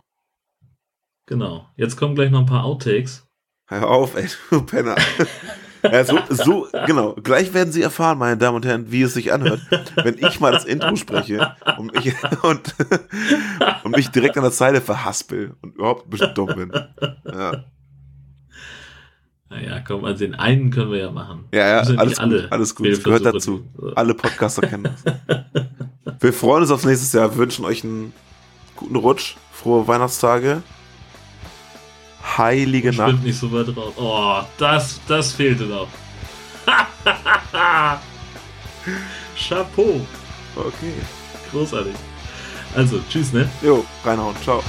Genau. Jetzt kommen gleich noch ein paar Outtakes. Hör auf, ey, du Penner. *laughs* Ja, so, so, genau. Gleich werden Sie erfahren, meine Damen und Herren, wie es sich anhört, wenn ich mal das Intro spreche und mich, *laughs* und, und mich direkt an der Zeile verhaspel und überhaupt ein bisschen dumm bin. Ja, Naja, komm, also den einen können wir ja machen. ja, ja alles gut, alles gut. Das gehört dazu. Alle Podcaster kennen das. *laughs* Wir freuen uns aufs nächste Jahr, wünschen euch einen guten Rutsch, frohe Weihnachtstage, heilige Stimmt Nacht. nicht so weit raus. Oh, das, das fehlte noch. *laughs* Chapeau. Okay. Großartig. Also, tschüss, ne? Jo, reinhauen, ciao.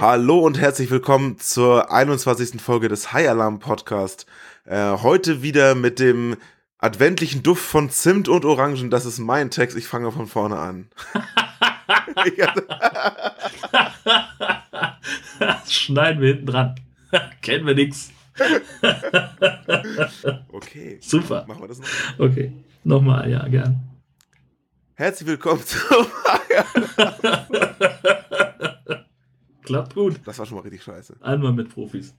Hallo und herzlich willkommen zur 21. Folge des High Alarm Podcast. Äh, heute wieder mit dem adventlichen Duft von Zimt und Orangen. Das ist mein Text. Ich fange von vorne an. *laughs* Das schneiden wir hinten dran. *laughs* Kennen wir nix. *laughs* okay, Super. machen wir das noch. Okay. Nochmal, ja, gern. Herzlich willkommen zum Klappt gut. Das war schon mal richtig scheiße. Einmal mit Profis.